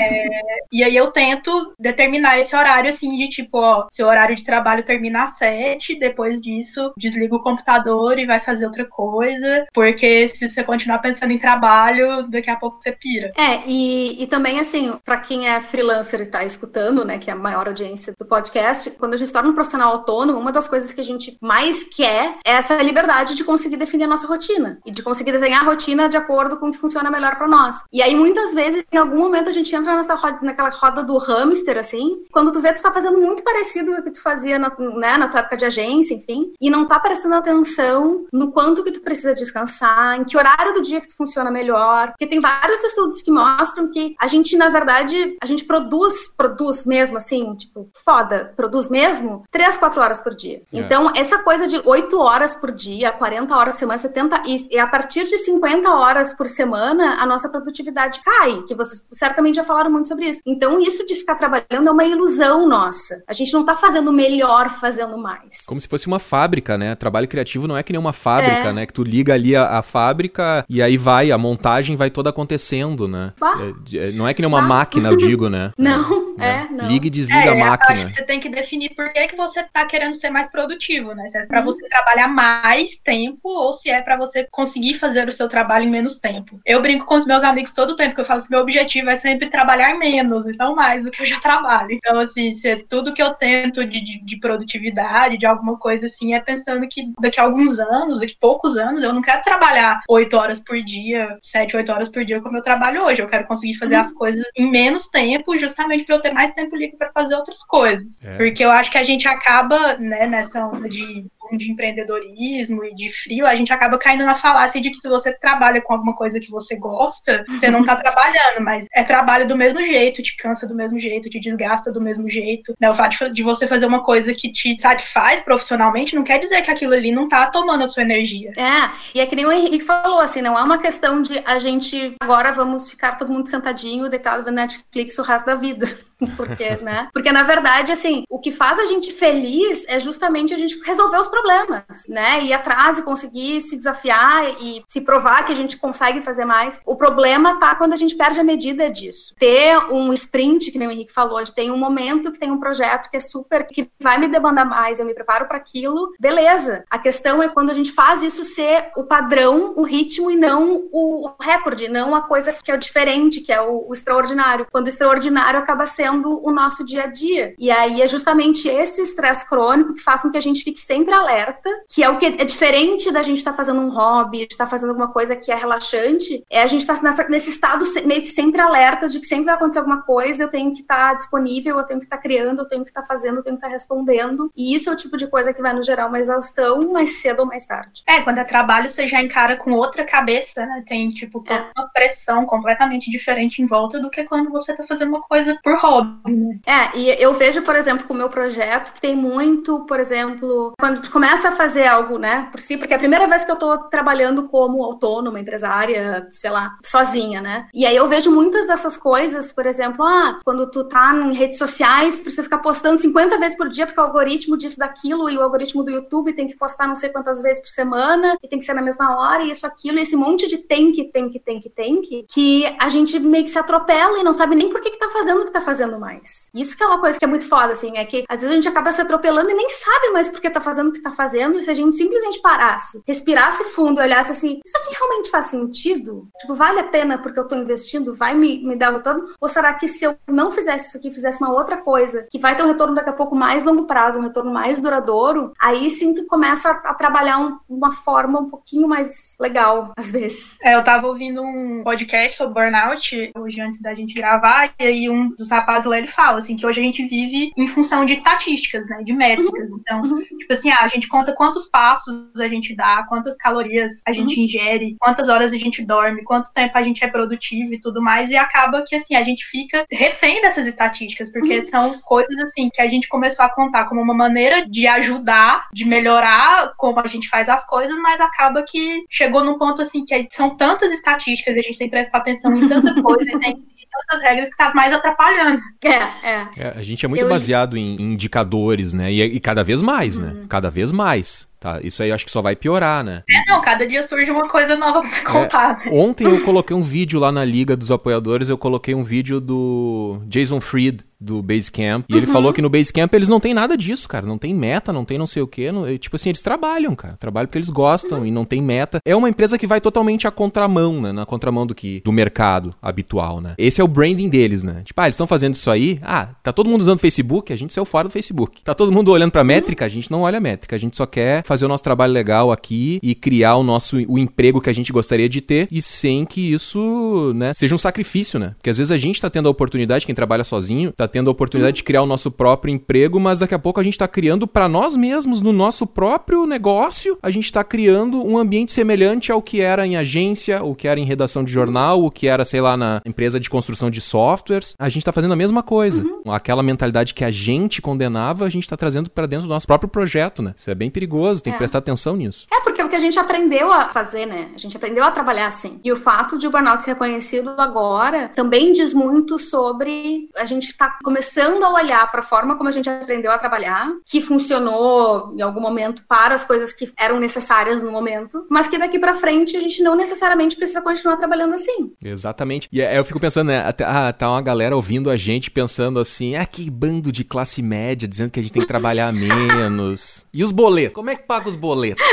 É, e aí eu tento determinar esse horário assim de tipo, ó, seu horário de trabalho termina às sete, depois disso desliga o computador e vai fazer outra coisa, porque se você continuar pensando em trabalho, daqui a pouco você pira. É, e, e também assim, para quem é freelancer e tá escutando, né, que é a maior audiência do podcast, quando a gente se torna um profissional autônomo, uma das coisas que a gente mais quer é essa liberdade de conseguir definir a nossa rotina e de conseguir desenhar a rotina de acordo com o que funciona melhor para nós. E aí muitas vezes em algum momento a gente entra nessa roda, naquela roda do hamster, assim, quando tu vê, tu tá fazendo muito parecido com o que tu fazia na, né, na tua época de agência, enfim, e não tá prestando atenção no quanto que tu precisa descansar, em que horário do dia que tu funciona melhor, porque tem vários estudos que mostram que a gente, na verdade, a gente produz, produz mesmo, assim, tipo, foda, produz mesmo, 3, 4 horas por dia. É. Então, essa coisa de 8 horas por dia, 40 horas por semana, 70, e, e a partir de 50 horas por semana, a nossa produtividade cai, que vocês certamente já falaram muito sobre isso. Então, isso de ficar trabalhando é uma ilusão nossa. A gente não tá fazendo melhor fazendo mais. Como se fosse uma fábrica, né? Trabalho criativo não é que nem uma fábrica, é. né? Que tu liga ali a, a, fábrica e aí vai, a montagem vai toda acontecendo, né? É, é, não é que nem uma bah. máquina, eu digo, né? Não, é, é não. Liga e desliga a é, máquina. Acho que você tem que definir por que, que você tá querendo ser mais produtivo, né? Se é pra hum. você trabalhar mais tempo ou se é para você conseguir fazer o seu trabalho em menos tempo. Eu brinco com os meus amigos todo o tempo, que eu falo assim, meu objetivo é sempre trabalhar menos e não mais do que eu já trabalho. Então, assim, se é tudo que eu tento de, de, de, produtividade, de alguma coisa assim, é pensando que daqui a alguns anos, daqui a poucos anos, eu não quero trabalhar oito horas por dia, sete, oito horas por dia como eu trabalho hoje. Eu quero conseguir fazer uhum. as coisas em menos tempo, justamente para eu ter mais tempo livre para fazer outras coisas. É. Porque eu acho que a gente acaba, né, nessa onda de de empreendedorismo e de frio, a gente acaba caindo na falácia de que se você trabalha com alguma coisa que você gosta, você não tá trabalhando, mas é trabalho do mesmo jeito, te cansa do mesmo jeito, te desgasta do mesmo jeito. Né? O fato de você fazer uma coisa que te satisfaz profissionalmente não quer dizer que aquilo ali não tá tomando a sua energia. É, e é que nem o Henrique falou, assim, não é uma questão de a gente agora vamos ficar todo mundo sentadinho, deitado vendo Netflix o resto da vida. Porque, né? Porque na verdade, assim, o que faz a gente feliz é justamente a gente resolver os problemas, né? Ir atrás e conseguir se desafiar e se provar que a gente consegue fazer mais. O problema tá quando a gente perde a medida disso. Ter um sprint, que nem o Henrique falou, de tem um momento que tem um projeto que é super, que vai me demandar mais, eu me preparo para aquilo, beleza. A questão é quando a gente faz isso ser o padrão, o ritmo e não o recorde, não a coisa que é o diferente, que é o, o extraordinário. Quando o extraordinário acaba sendo o nosso dia a dia. E aí é justamente esse estresse crônico que faz com que a gente fique sempre alerta, que é o que é diferente da gente estar tá fazendo um hobby, de estar tá fazendo alguma coisa que é relaxante, é a gente estar tá nesse estado meio que sempre alerta de que sempre vai acontecer alguma coisa, eu tenho que estar tá disponível, eu tenho que estar tá criando, eu tenho que estar tá fazendo, eu tenho que estar respondendo. E isso é o tipo de coisa que vai nos gerar uma exaustão mais cedo ou mais tarde. É, quando é trabalho, você já encara com outra cabeça, né? Tem, tipo, é. uma pressão completamente diferente em volta do que quando você tá fazendo uma coisa por hobby, né? É, e eu vejo, por exemplo, com o meu projeto, que tem muito, por exemplo, quando gente começa a fazer algo, né, por si, porque é a primeira vez que eu tô trabalhando como autônoma, empresária, sei lá, sozinha, né? E aí eu vejo muitas dessas coisas, por exemplo, ah, quando tu tá em redes sociais, precisa ficar postando 50 vezes por dia, porque o algoritmo disso, daquilo, e o algoritmo do YouTube tem que postar não sei quantas vezes por semana, e tem que ser na mesma hora, e isso, aquilo, e esse monte de tem que, tem que, tem que, tem que, que a gente meio que se atropela e não sabe nem por que que tá fazendo o que tá fazendo mais. Isso que é uma coisa que é muito foda, assim, é que às vezes a gente acaba se atropelando e nem sabe mais por que tá fazendo o que tá fazendo, e se a gente simplesmente parasse, respirasse fundo, olhasse assim, isso aqui realmente faz sentido? Tipo, vale a pena porque eu tô investindo, vai me, me dar retorno? Ou será que se eu não fizesse isso aqui, fizesse uma outra coisa, que vai ter um retorno daqui a pouco mais longo prazo, um retorno mais duradouro, aí sim tu começa a, a trabalhar um, uma forma um pouquinho mais legal, às vezes. É, eu tava ouvindo um podcast sobre burnout hoje antes da gente gravar, e aí um dos rapazes lá ele fala, assim, que hoje a gente vive em função de estatísticas, né, de métricas. Uhum. Então, uhum. tipo assim, ah, a gente conta quantos passos a gente dá, quantas calorias a gente uhum. ingere, quantas horas a gente dorme, quanto tempo a gente é produtivo e tudo mais, e acaba que, assim, a gente fica refém dessas estatísticas, porque uhum. são coisas, assim, que a gente começou a contar como uma maneira de ajudar, de melhorar como a gente faz as coisas, mas acaba que chegou num ponto, assim, que são tantas estatísticas e a gente tem que prestar atenção em tanta coisa e tem que tantas regras que tá mais atrapalhando. É, é. é a gente é muito Eu... baseado em indicadores, né? E, e cada vez mais, né? uhum. né? Cada vez mais. Tá, isso aí acho que só vai piorar, né? É, não, cada dia surge uma coisa nova pra você contar. É, ontem eu coloquei um vídeo lá na Liga dos Apoiadores, eu coloquei um vídeo do Jason Fried, do Basecamp. E uhum. ele falou que no Basecamp eles não tem nada disso, cara. Não tem meta, não tem não sei o quê. Não, tipo assim, eles trabalham, cara. Trabalham porque eles gostam uhum. e não tem meta. É uma empresa que vai totalmente à contramão, né? Na contramão do que do mercado habitual, né? Esse é o branding deles, né? Tipo, ah, eles estão fazendo isso aí. Ah, tá todo mundo usando Facebook, a gente saiu fora do Facebook. Tá todo mundo olhando pra métrica, a gente não olha a métrica. A gente só quer fazer o nosso trabalho legal aqui e criar o nosso o emprego que a gente gostaria de ter e sem que isso, né, seja um sacrifício, né? Porque às vezes a gente tá tendo a oportunidade, quem trabalha sozinho, tá tendo a oportunidade de criar o nosso próprio emprego, mas daqui a pouco a gente tá criando para nós mesmos, no nosso próprio negócio, a gente tá criando um ambiente semelhante ao que era em agência, o que era em redação de jornal, o que era, sei lá, na empresa de construção de softwares. A gente tá fazendo a mesma coisa. Uhum. Aquela mentalidade que a gente condenava, a gente tá trazendo para dentro do nosso próprio projeto, né? Isso é bem perigoso, tem é. que prestar atenção nisso. É, porque é o que a gente aprendeu a fazer, né? A gente aprendeu a trabalhar assim. E o fato de o burnout ser reconhecido agora também diz muito sobre a gente tá começando a olhar para a forma como a gente aprendeu a trabalhar, que funcionou em algum momento para as coisas que eram necessárias no momento, mas que daqui para frente a gente não necessariamente precisa continuar trabalhando assim. Exatamente. E eu fico pensando, né? Ah, tá uma galera ouvindo a gente pensando assim, ah, que bando de classe média dizendo que a gente tem que trabalhar menos. E os boletos? Como é que paga os boletos?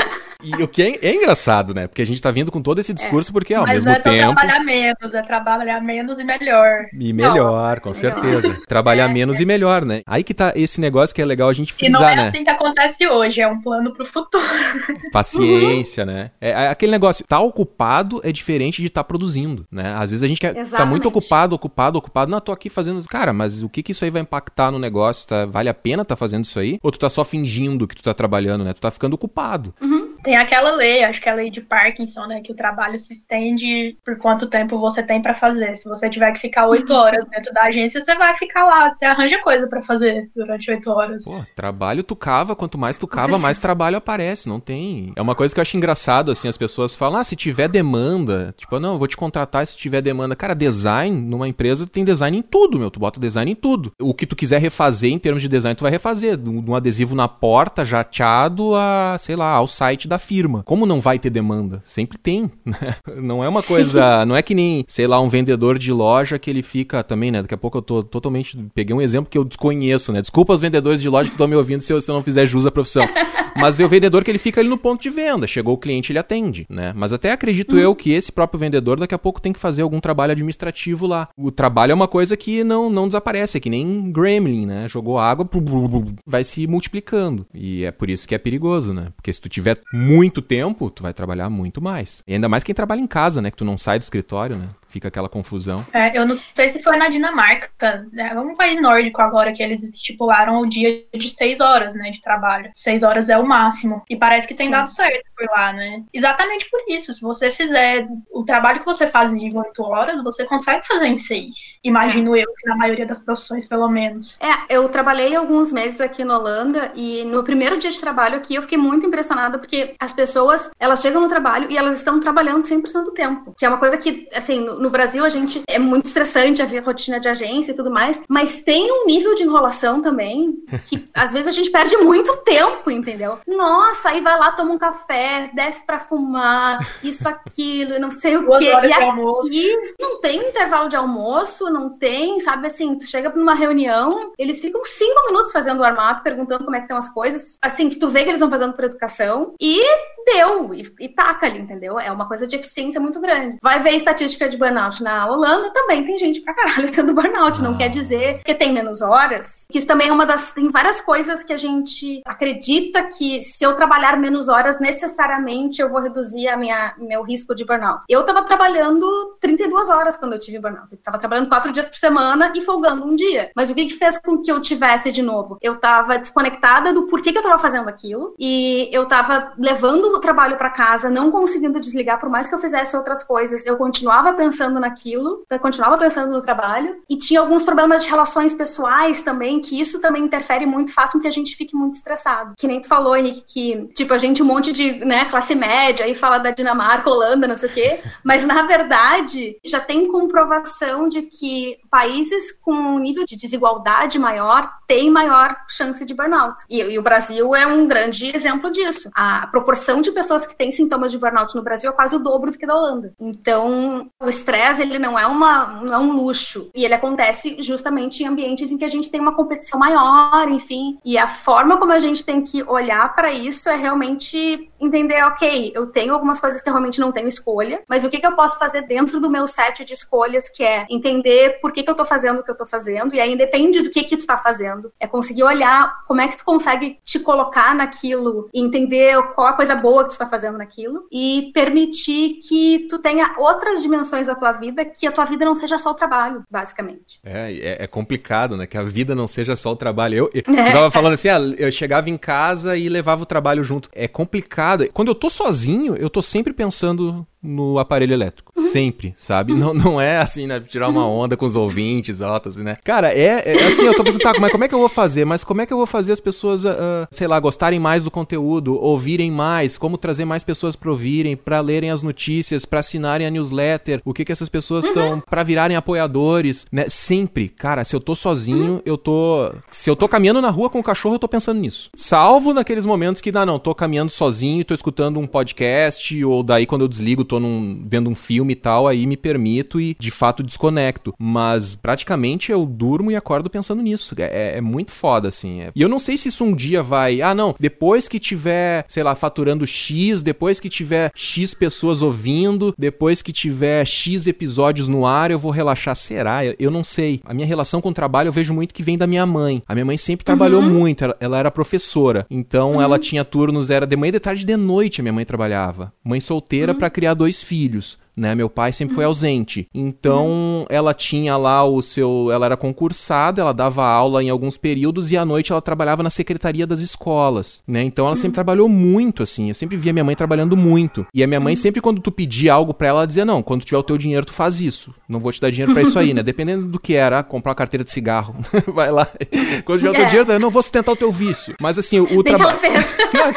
E o que é, é, engraçado, né? Porque a gente tá vindo com todo esse discurso, é. porque ao Mas mesmo não é tempo. trabalhar menos, é trabalhar menos e melhor. E melhor, não, com melhor. certeza. Trabalhar é, menos e melhor, né? Aí que tá esse negócio que é legal a gente frisar, né? E não é né? assim que acontece hoje, é um plano pro futuro. Paciência, né? É, aquele negócio, tá ocupado é diferente de estar tá produzindo, né? Às vezes a gente quer, tá muito ocupado, ocupado, ocupado. Não, tô aqui fazendo. Cara, mas o que que isso aí vai impactar no negócio? Tá? Vale a pena tá fazendo isso aí? Ou tu tá só fingindo que tu tá trabalhando, né? Tu tá ficando ocupado. Uhum. Tem aquela lei, acho que é a lei de Parkinson, né? Que o trabalho se estende por quanto tempo você tem para fazer. Se você tiver que ficar oito uhum. horas dentro da agência, você vai ficar lá. Você arranja coisa para fazer durante oito horas. Pô, trabalho tu cava, quanto mais tu cava, mais trabalho aparece. Não tem. É uma coisa que eu acho engraçado, assim, as pessoas falam, ah, se tiver demanda, tipo, não, eu vou te contratar se tiver demanda. Cara, design, numa empresa tem design em tudo, meu. Tu bota design em tudo. O que tu quiser refazer em termos de design, tu vai refazer. De um adesivo na porta, jateado, a, sei lá, ao site da da firma. Como não vai ter demanda? Sempre tem, né? Não é uma coisa, Sim. não é que nem, sei lá, um vendedor de loja que ele fica também, né? Daqui a pouco eu tô totalmente, peguei um exemplo que eu desconheço, né? Desculpa os vendedores de loja que estão me ouvindo se eu, se eu não fizer jus à profissão. Mas o vendedor que ele fica ali no ponto de venda, chegou o cliente, ele atende, né? Mas até acredito hum. eu que esse próprio vendedor daqui a pouco tem que fazer algum trabalho administrativo lá. O trabalho é uma coisa que não, não desaparece, é que nem gremlin, né? Jogou água, vai se multiplicando. E é por isso que é perigoso, né? Porque se tu tiver muito tempo, tu vai trabalhar muito mais. E ainda mais quem trabalha em casa, né? Que tu não sai do escritório, né? Fica aquela confusão. É, eu não sei se foi na Dinamarca, é um país nórdico agora que eles estipularam o dia de seis horas, né, de trabalho. Seis horas é o máximo. E parece que tem Sim. dado certo por lá, né? Exatamente por isso. Se você fizer o trabalho que você faz em oito horas, você consegue fazer em seis. Imagino é. eu que na maioria das profissões, pelo menos. É, eu trabalhei alguns meses aqui na Holanda e no primeiro dia de trabalho aqui eu fiquei muito impressionada porque as pessoas, elas chegam no trabalho e elas estão trabalhando 100% do tempo. Que é uma coisa que, assim, no Brasil a gente é muito estressante a rotina de agência e tudo mais, mas tem um nível de enrolação também que às vezes a gente perde muito tempo, entendeu? Nossa, aí vai lá, toma um café, desce para fumar, isso, aquilo, não sei o quê. E aqui não tem intervalo de almoço, não tem, sabe assim, tu chega pra uma reunião, eles ficam cinco minutos fazendo o warm-up, perguntando como é que estão as coisas, assim, que tu vê que eles estão fazendo por educação, e deu, e, e taca ali, entendeu? É uma coisa de eficiência muito grande. Vai ver estatística de burnout na Holanda, também tem gente pra caralho tendo burnout. Ah. Não quer dizer que tem menos horas. Que isso também é uma das. Tem várias coisas que a gente acredita que se eu trabalhar menos horas, necessariamente eu vou reduzir a minha, meu risco de burnout. Eu tava trabalhando 32 horas quando eu tive burnout. Eu tava trabalhando quatro dias por semana e folgando um dia. Mas o que, que fez com que eu tivesse de novo? Eu tava desconectada do porquê que eu tava fazendo aquilo e eu tava levando o trabalho para casa, não conseguindo desligar, por mais que eu fizesse outras coisas, eu continuava pensando naquilo, eu continuava pensando no trabalho, e tinha alguns problemas de relações pessoais também, que isso também interfere muito, faz com que a gente fique muito estressado. Que nem tu falou, Henrique, que, tipo, a gente um monte de, né, classe média, aí fala da Dinamarca, Holanda, não sei o quê, mas na verdade, já tem comprovação de que países com um nível de desigualdade maior têm maior chance de burnout. E, e o Brasil é um grande exemplo disso. A proporção de pessoas que têm sintomas de burnout no Brasil é quase o dobro do que da Holanda. Então, o estresse, ele não é, uma, não é um luxo. E ele acontece justamente em ambientes em que a gente tem uma competição maior, enfim. E a forma como a gente tem que olhar para isso é realmente entender, ok, eu tenho algumas coisas que eu realmente não tenho escolha, mas o que, que eu posso fazer dentro do meu set de escolhas, que é entender por que, que eu tô fazendo o que eu tô fazendo, e aí depende do que que tu tá fazendo. É conseguir olhar como é que tu consegue te colocar naquilo, entender qual a coisa boa que tu tá fazendo naquilo, e permitir que tu tenha outras dimensões da tua vida, que a tua vida não seja só o trabalho, basicamente. É, é, é complicado, né? Que a vida não seja só o trabalho. Eu, eu, é. tava falando assim, ah, eu chegava em casa e levava o trabalho junto. É complicado. Quando eu tô sozinho, eu tô sempre pensando no aparelho elétrico. Sempre, sabe? Não, não é assim, né? Tirar uma onda com os ouvintes, altas, né? Cara, é, é assim, eu tô pensando, tá, mas como é que eu vou fazer? Mas como é que eu vou fazer as pessoas, uh, sei lá, gostarem mais do conteúdo, ouvirem mais, como trazer mais pessoas pra ouvirem, pra lerem as notícias, pra assinarem a newsletter, o que que essas pessoas estão, uhum. pra virarem apoiadores, né? Sempre, cara, se eu tô sozinho, uhum. eu tô. Se eu tô caminhando na rua com o cachorro, eu tô pensando nisso. Salvo naqueles momentos que, não, não, tô caminhando sozinho, tô escutando um podcast, ou daí quando eu desligo, tô num, vendo um filme tal, aí me permito e de fato desconecto. Mas praticamente eu durmo e acordo pensando nisso. É, é, é muito foda, assim. É. E eu não sei se isso um dia vai. Ah, não, depois que tiver, sei lá, faturando X, depois que tiver X pessoas ouvindo, depois que tiver X episódios no ar, eu vou relaxar. Será? Eu, eu não sei. A minha relação com o trabalho eu vejo muito que vem da minha mãe. A minha mãe sempre trabalhou uhum. muito, ela, ela, era professora. Então uhum. ela tinha turnos, era de manhã, de tarde e de noite a minha mãe trabalhava. Mãe solteira uhum. para criar dois filhos né? Meu pai sempre foi uhum. ausente. Então, uhum. ela tinha lá o seu. Ela era concursada, ela dava aula em alguns períodos e à noite ela trabalhava na secretaria das escolas, né? Então, ela sempre uhum. trabalhou muito, assim. Eu sempre via minha mãe trabalhando muito. E a minha mãe, sempre quando tu pedia algo pra ela, ela dizia: Não, quando tiver o teu dinheiro, tu faz isso. Não vou te dar dinheiro pra isso aí, né? Dependendo do que era, comprar uma carteira de cigarro. Vai lá. Quando tiver o teu é. dinheiro, eu não vou sustentar o teu vício. Mas assim, o, trabalho.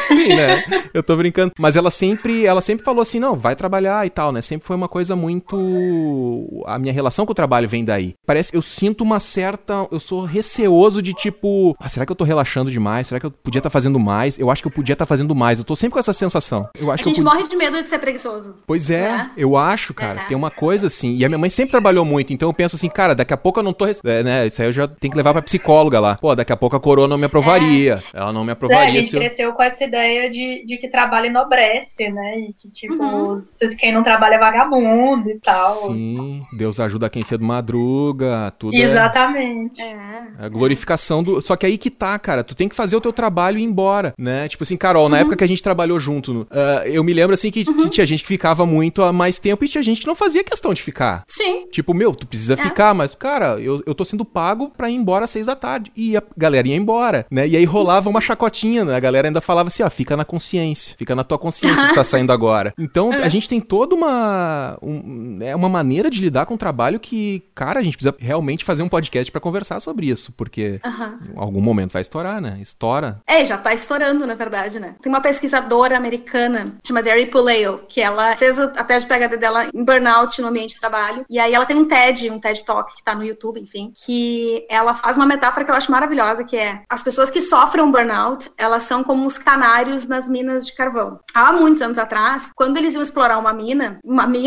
Sim, né? Eu tô brincando. Mas ela sempre, ela sempre falou assim: não, vai trabalhar e tal, né? Sempre foi uma coisa muito. A minha relação com o trabalho vem daí. Parece que eu sinto uma certa. Eu sou receoso de tipo. Ah, será que eu tô relaxando demais? Será que eu podia estar tá fazendo mais? Eu acho que eu podia estar tá fazendo mais. Eu tô sempre com essa sensação. Eu acho a gente eu morre de medo de ser preguiçoso. Pois é, é. eu acho, cara. É. Tem uma coisa assim. E a minha mãe sempre trabalhou muito, então eu penso assim, cara, daqui a pouco eu não tô. É, né? Isso aí eu já tenho que levar pra psicóloga lá. Pô, daqui a pouco a coroa não me aprovaria. É. Ela não me aprovaria. É, a gente cresceu com essa ideia de, de que trabalho enobrece, né? E que, tipo, uhum. quem não trabalha é vagabundo mundo e tal. Sim, Deus ajuda quem cedo madruga, tudo é Exatamente. É, é a glorificação do... Só que aí que tá, cara, tu tem que fazer o teu trabalho e ir embora, né? Tipo assim, Carol, na uhum. época que a gente trabalhou junto, uh, eu me lembro assim que, uhum. que, tinha gente que ficava muito há mais tempo e tinha gente que não fazia questão de ficar. Sim. Tipo, meu, tu precisa é. ficar, mas, cara, eu, eu tô sendo pago pra ir embora às seis da tarde. E a galera ia embora, né? E aí rolava uma chacotinha, né? A galera ainda falava assim, ó, fica na consciência, fica na tua consciência que tá saindo agora. Então, a gente tem toda uma... Um, é uma maneira de lidar com o trabalho que, cara, a gente precisa realmente fazer um podcast para conversar sobre isso, porque uhum. em algum momento vai estourar, né? Estoura. É, já tá estourando, na verdade, né? Tem uma pesquisadora americana, chamada Jerry Puleo, que ela fez a tese de PhD dela em burnout no ambiente de trabalho, e aí ela tem um TED, um TED Talk que tá no YouTube, enfim, que ela faz uma metáfora que eu acho maravilhosa, que é as pessoas que sofrem um burnout, elas são como os canários nas minas de carvão. Há muitos anos atrás, quando eles iam explorar uma mina, uma mina,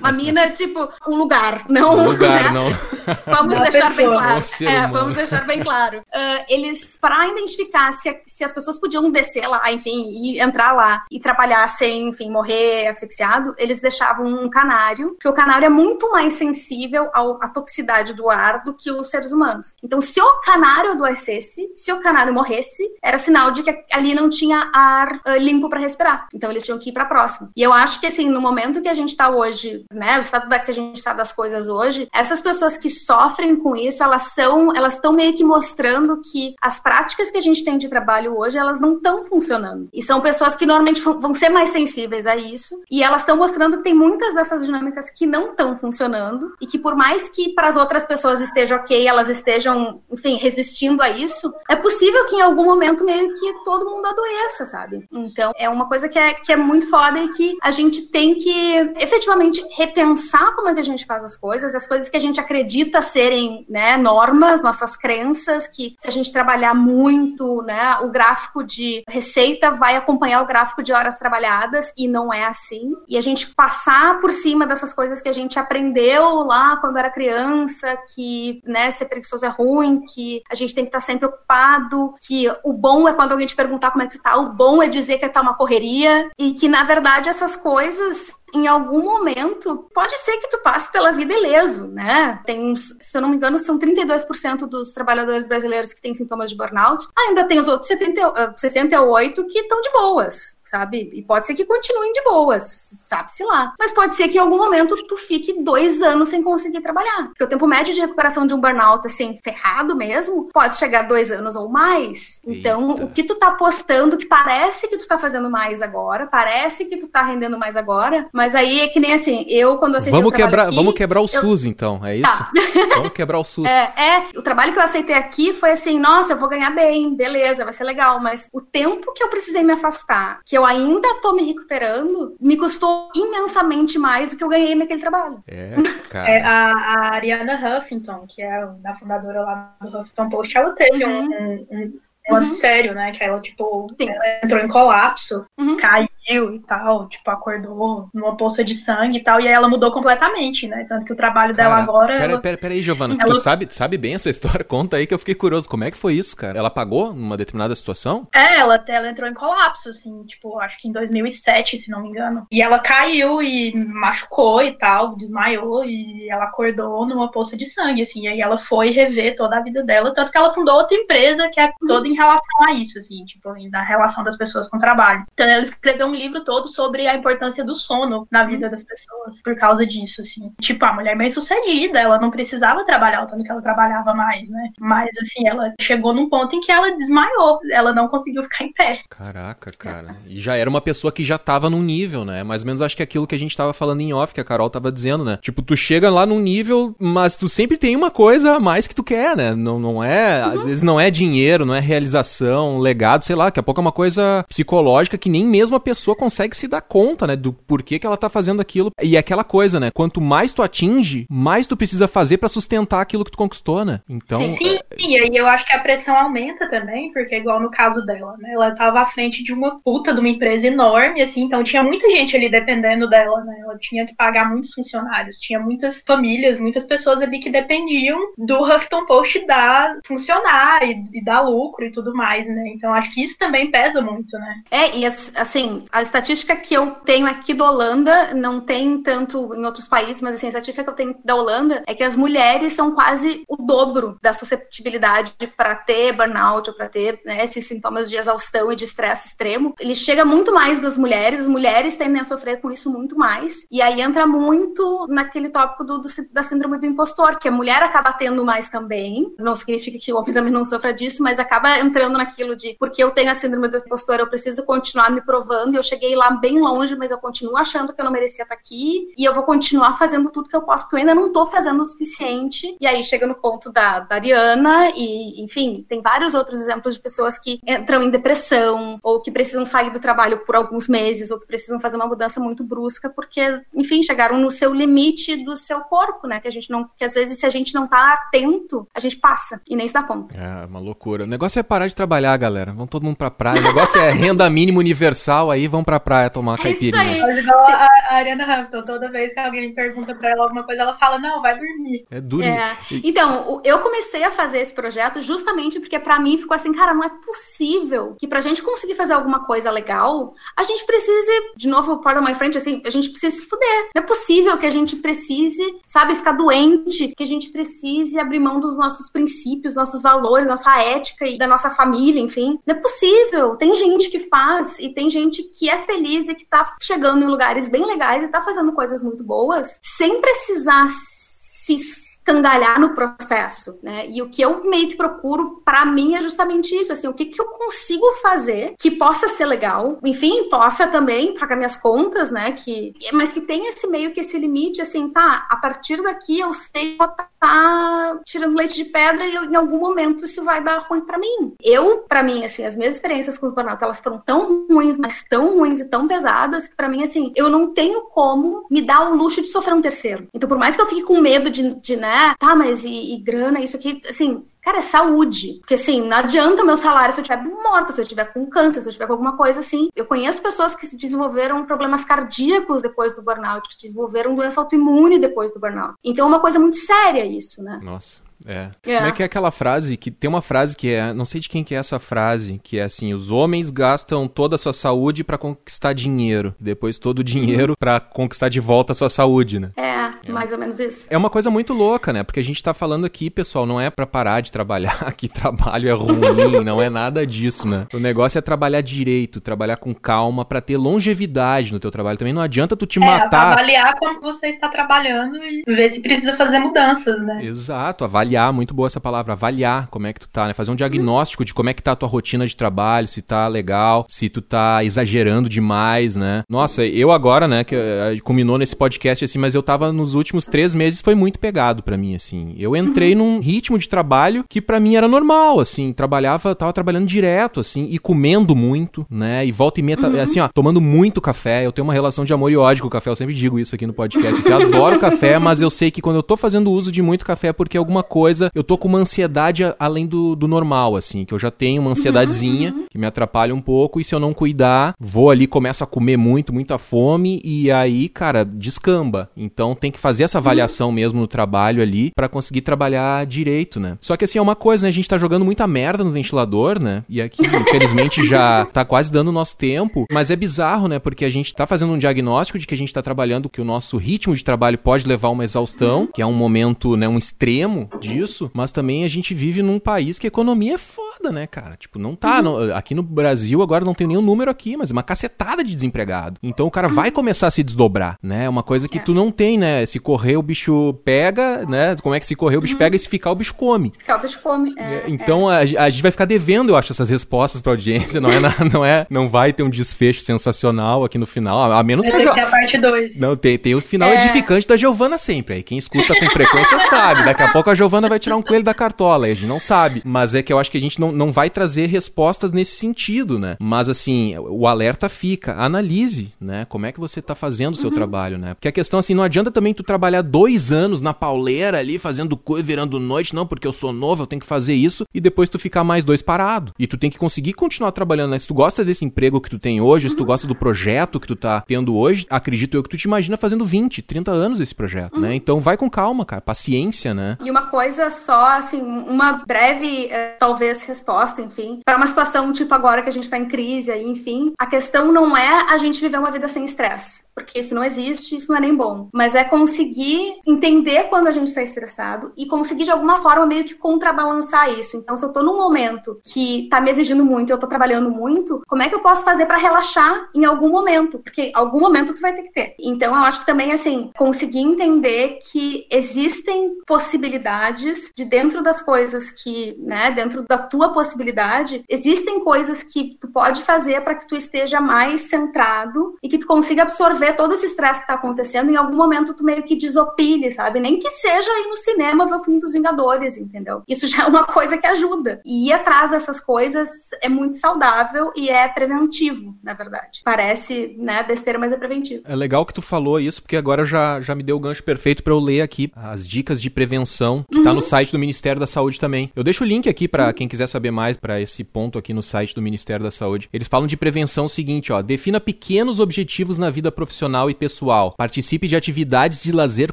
uma mina, tipo, um lugar, não um lugar, né? não. Vamos deixar bem claro. É, vamos deixar bem claro. Uh, eles, para identificar se, se as pessoas podiam descer lá, enfim, e entrar lá e trabalhar sem, enfim, morrer asfixiado, eles deixavam um canário, porque o canário é muito mais sensível ao, à toxicidade do ar do que os seres humanos. Então, se o canário adoecesse, se o canário morresse, era sinal de que ali não tinha ar uh, limpo para respirar. Então, eles tinham que ir para próxima. E eu acho que, assim, no momento que a gente tá hoje, né, o estado da que a gente está das coisas hoje, essas pessoas que sofrem com isso, elas são, elas estão meio que mostrando que as práticas que a gente tem de trabalho hoje, elas não estão funcionando. E são pessoas que normalmente vão ser mais sensíveis a isso, e elas estão mostrando que tem muitas dessas dinâmicas que não estão funcionando e que por mais que para as outras pessoas esteja ok, elas estejam, enfim, resistindo a isso, é possível que em algum momento meio que todo mundo adoeça, sabe? Então, é uma coisa que é, que é muito foda e que a gente tem que efetivamente repensar como é que a gente faz as coisas, as coisas que a gente acredita serem né, normas, nossas crenças, que se a gente trabalhar muito, né, o gráfico de receita vai acompanhar o gráfico de horas trabalhadas e não é assim. E a gente passar por cima dessas coisas que a gente aprendeu lá quando era criança, que né, ser preguiçoso é ruim, que a gente tem que estar sempre ocupado, que o bom é quando alguém te perguntar como é que tu tá, o bom é dizer que tá uma correria, e que na verdade essas coisas em algum momento, pode ser que tu passe pela vida ileso, né? Tem uns, se eu não me engano, são 32% dos trabalhadores brasileiros que têm sintomas de burnout. Ainda tem os outros 70, 68 que estão de boas sabe? E pode ser que continuem de boas, sabe-se lá. Mas pode ser que em algum momento tu fique dois anos sem conseguir trabalhar. Porque o tempo médio de recuperação de um burnout, assim, ferrado mesmo, pode chegar dois anos ou mais. Então, Eita. o que tu tá postando, que parece que tu tá fazendo mais agora, parece que tu tá rendendo mais agora, mas aí é que nem assim, eu quando aceitei vamos quebrar, aqui, Vamos quebrar o eu... SUS, então, é isso? Tá. vamos quebrar o SUS. É, é, o trabalho que eu aceitei aqui foi assim, nossa, eu vou ganhar bem, beleza, vai ser legal, mas o tempo que eu precisei me afastar, que eu eu ainda tô me recuperando, me custou imensamente mais do que eu ganhei naquele trabalho. É, cara. É, a, a Ariana Huffington, que é a fundadora lá do Huffington Post, ela teve uhum. um, um, negócio uhum. sério, né? Que ela, tipo, ela entrou em colapso, uhum. caiu e tal, tipo, acordou numa poça de sangue e tal, e aí ela mudou completamente, né? Tanto que o trabalho cara, dela agora. Pera, ela... pera, pera aí, Giovana. Ela... Tu, sabe, tu sabe bem essa história? Conta aí que eu fiquei curioso. Como é que foi isso, cara? Ela pagou numa determinada situação? É, ela, ela entrou em colapso, assim, tipo, acho que em 2007, se não me engano. E ela caiu e machucou e tal, desmaiou, e ela acordou numa poça de sangue, assim. E aí ela foi rever toda a vida dela, tanto que ela fundou outra empresa que é toda em relação a isso, assim, tipo, da relação das pessoas com o trabalho. Então ela escreveu um livro todo sobre a importância do sono na vida das pessoas, por causa disso, assim. Tipo, a mulher bem sucedida, ela não precisava trabalhar o tanto que ela trabalhava mais, né? Mas, assim, ela chegou num ponto em que ela desmaiou, ela não conseguiu ficar em pé. Caraca, cara. E já era uma pessoa que já tava num nível, né? Mais ou menos acho que é aquilo que a gente tava falando em off, que a Carol tava dizendo, né? Tipo, tu chega lá num nível, mas tu sempre tem uma coisa a mais que tu quer, né? Não, não é, uhum. às vezes não é dinheiro, não é realização, legado, sei lá, daqui a pouco é uma coisa psicológica que nem mesmo a pessoa consegue se dar conta, né, do porquê que ela tá fazendo aquilo. E é aquela coisa, né, quanto mais tu atinge, mais tu precisa fazer para sustentar aquilo que tu conquistou, né? Então, sim, sim, é... e eu acho que a pressão aumenta também, porque é igual no caso dela, né? Ela tava à frente de uma puta de uma empresa enorme, assim, então tinha muita gente ali dependendo dela, né? Ela tinha que pagar muitos funcionários, tinha muitas famílias, muitas pessoas ali que dependiam do Huffington Post dar funcionar e, e dar lucro e tudo mais, né? Então acho que isso também pesa muito, né? É, e assim, a estatística que eu tenho aqui da Holanda, não tem tanto em outros países, mas assim, a estatística que eu tenho da Holanda é que as mulheres são quase o dobro da susceptibilidade para ter burnout ou para ter né, esses sintomas de exaustão e de estresse extremo. Ele chega muito mais das mulheres, as mulheres tendem a sofrer com isso muito mais. E aí entra muito naquele tópico do, do da síndrome do impostor, que a mulher acaba tendo mais também. Não significa que o homem também não sofra disso, mas acaba entrando naquilo de porque eu tenho a síndrome do impostor, eu preciso continuar me provando. Eu cheguei lá bem longe, mas eu continuo achando que eu não merecia estar aqui. E eu vou continuar fazendo tudo que eu posso, porque eu ainda não estou fazendo o suficiente. E aí chega no ponto da, da Ariana, e enfim, tem vários outros exemplos de pessoas que entram em depressão, ou que precisam sair do trabalho por alguns meses, ou que precisam fazer uma mudança muito brusca, porque, enfim, chegaram no seu limite do seu corpo, né? Que a gente não. Que às vezes, se a gente não tá atento, a gente passa e nem se dá conta. É, uma loucura. O negócio é parar de trabalhar, galera. Vão todo mundo pra praia. O negócio é renda mínima universal, aí vão pra praia tomar é caipirinha. É igual a, a Ariana Hampton, toda vez que alguém pergunta pra ela alguma coisa, ela fala, não, vai dormir. É dormir. É. Então, eu comecei a fazer esse projeto justamente porque pra mim ficou assim, cara, não é possível que pra gente conseguir fazer alguma coisa legal, a gente precise, de novo, pardon my Friend, assim, a gente precisa se fuder. Não é possível que a gente precise, sabe, ficar doente, que a gente precise abrir mão dos nossos princípios, nossos valores, nossa ética e da nossa família, enfim. Não é possível. Tem gente que faz e tem gente que é feliz e que tá chegando em lugares bem legais e tá fazendo coisas muito boas sem precisar se escandalhar no processo, né? E o que eu meio que procuro para mim é justamente isso, assim, o que que eu consigo fazer que possa ser legal, enfim, possa também pagar minhas contas, né? Que, mas que tenha esse meio que esse limite, assim, tá? A partir daqui eu sei que tá tirando leite de pedra e eu, em algum momento isso vai dar ruim para mim. Eu, para mim, assim, as minhas experiências com os burnout, elas foram tão ruins, mas tão ruins e tão pesadas que para mim, assim, eu não tenho como me dar o luxo de sofrer um terceiro. Então, por mais que eu fique com medo de, de né, né? Tá, mas e, e grana, isso aqui, assim, Cara, é saúde. Porque, assim, não adianta meu salário se eu estiver morta, se eu estiver com câncer, se eu estiver com alguma coisa assim. Eu conheço pessoas que desenvolveram problemas cardíacos depois do burnout, que desenvolveram doença autoimune depois do burnout. Então é uma coisa muito séria isso, né? Nossa. É. é. Como é que é aquela frase que tem uma frase que é, não sei de quem que é essa frase, que é assim, os homens gastam toda a sua saúde para conquistar dinheiro, depois todo o dinheiro para conquistar de volta a sua saúde, né? É, é, mais ou menos isso. É uma coisa muito louca, né? Porque a gente tá falando aqui, pessoal, não é para parar de trabalhar, que trabalho é ruim, não é nada disso, né? O negócio é trabalhar direito, trabalhar com calma para ter longevidade no teu trabalho. Também não adianta tu te é, matar. avaliar como você está trabalhando e ver se precisa fazer mudanças, né? Exato, avaliar avaliar, muito boa essa palavra, avaliar como é que tu tá, né? Fazer um diagnóstico de como é que tá a tua rotina de trabalho, se tá legal, se tu tá exagerando demais, né? Nossa, eu agora, né, que uh, culminou nesse podcast assim, mas eu tava nos, os últimos três meses foi muito pegado para mim, assim. Eu entrei num ritmo de trabalho que para mim era normal, assim. Trabalhava, tava trabalhando direto, assim, e comendo muito, né? E volta e meia, uhum. assim, ó, tomando muito café. Eu tenho uma relação de amor e ódio com o café, eu sempre digo isso aqui no podcast. Assim, eu adoro café, mas eu sei que quando eu tô fazendo uso de muito café é porque alguma coisa, eu tô com uma ansiedade além do, do normal, assim, que eu já tenho uma ansiedadezinha uhum. que me atrapalha um pouco, e se eu não cuidar, vou ali, começo a comer muito, muita fome, e aí, cara, descamba. Então tem que fazer essa avaliação uhum. mesmo no trabalho ali para conseguir trabalhar direito, né? Só que assim, é uma coisa, né? A gente tá jogando muita merda no ventilador, né? E aqui, infelizmente, já tá quase dando o nosso tempo, mas é bizarro, né? Porque a gente tá fazendo um diagnóstico de que a gente tá trabalhando, que o nosso ritmo de trabalho pode levar a uma exaustão, que é um momento, né, um extremo disso, mas também a gente vive num país que a economia é foda, né, cara? Tipo, não tá. Uhum. Não, aqui no Brasil, agora não tem nenhum número aqui, mas é uma cacetada de desempregado. Então o cara vai começar a se desdobrar, né? É uma coisa que é. tu não tem, né? Se correr, o bicho pega, né? Como é que se correr, o bicho uhum. pega e se ficar, o bicho come. Se ficar, o bicho come. É, é então a, a, gente vai ficar devendo, eu acho, essas respostas pra audiência. Não é, não é, não vai ter um desfecho sensacional aqui no final, a menos que a, jo... a parte 2. Não, tem, tem o final edificante da Giovana sempre. Aí quem escuta com frequência sabe. Daqui a pouco a Giovana vai tirar um coelho da cartola, a gente não sabe. Mas é que eu acho que a gente não, não vai trazer respostas nesse sentido, né? Mas assim, o alerta fica. Analise, né? Como é que você tá fazendo o seu uhum. trabalho, né? Porque a questão, assim, não adianta também tu trabalhar dois anos na pauleira ali, fazendo coisa, virando noite, não, porque eu sou novo, eu tenho que fazer isso, e depois tu ficar mais dois parado. E tu tem que conseguir continuar trabalhando, né? Se tu gosta desse emprego que tu tem hoje, se tu gosta do projeto que tu tá tendo hoje, acredito eu que tu te imagina fazendo 20, 30 anos esse projeto, né? uhum. né? Então vai com calma, cara, paciência, né? E uma coisa só, assim, uma breve, eh, talvez, resposta, enfim, para uma situação tipo agora que a gente tá em crise aí, enfim, a questão não é a gente viver uma vida sem estresse porque isso não existe, isso não é nem bom. Mas é conseguir entender quando a gente está estressado e conseguir de alguma forma meio que contrabalançar isso. Então, se eu estou num momento que está me exigindo muito eu estou trabalhando muito, como é que eu posso fazer para relaxar em algum momento? Porque algum momento tu vai ter que ter. Então, eu acho que também assim, conseguir entender que existem possibilidades de dentro das coisas que, né, dentro da tua possibilidade, existem coisas que tu pode fazer para que tu esteja mais centrado e que tu consiga absorver ver todo esse estresse que tá acontecendo, em algum momento tu meio que desopile, sabe? Nem que seja ir no cinema ver o filme dos Vingadores, entendeu? Isso já é uma coisa que ajuda. E ir atrás dessas coisas é muito saudável e é preventivo, na verdade. Parece, né, besteira, mas é preventivo. É legal que tu falou isso, porque agora já, já me deu o gancho perfeito para eu ler aqui as dicas de prevenção, que uhum. tá no site do Ministério da Saúde também. Eu deixo o link aqui para quem quiser saber mais para esse ponto aqui no site do Ministério da Saúde. Eles falam de prevenção o seguinte, ó, defina pequenos objetivos na vida profissional e pessoal. Participe de atividades de lazer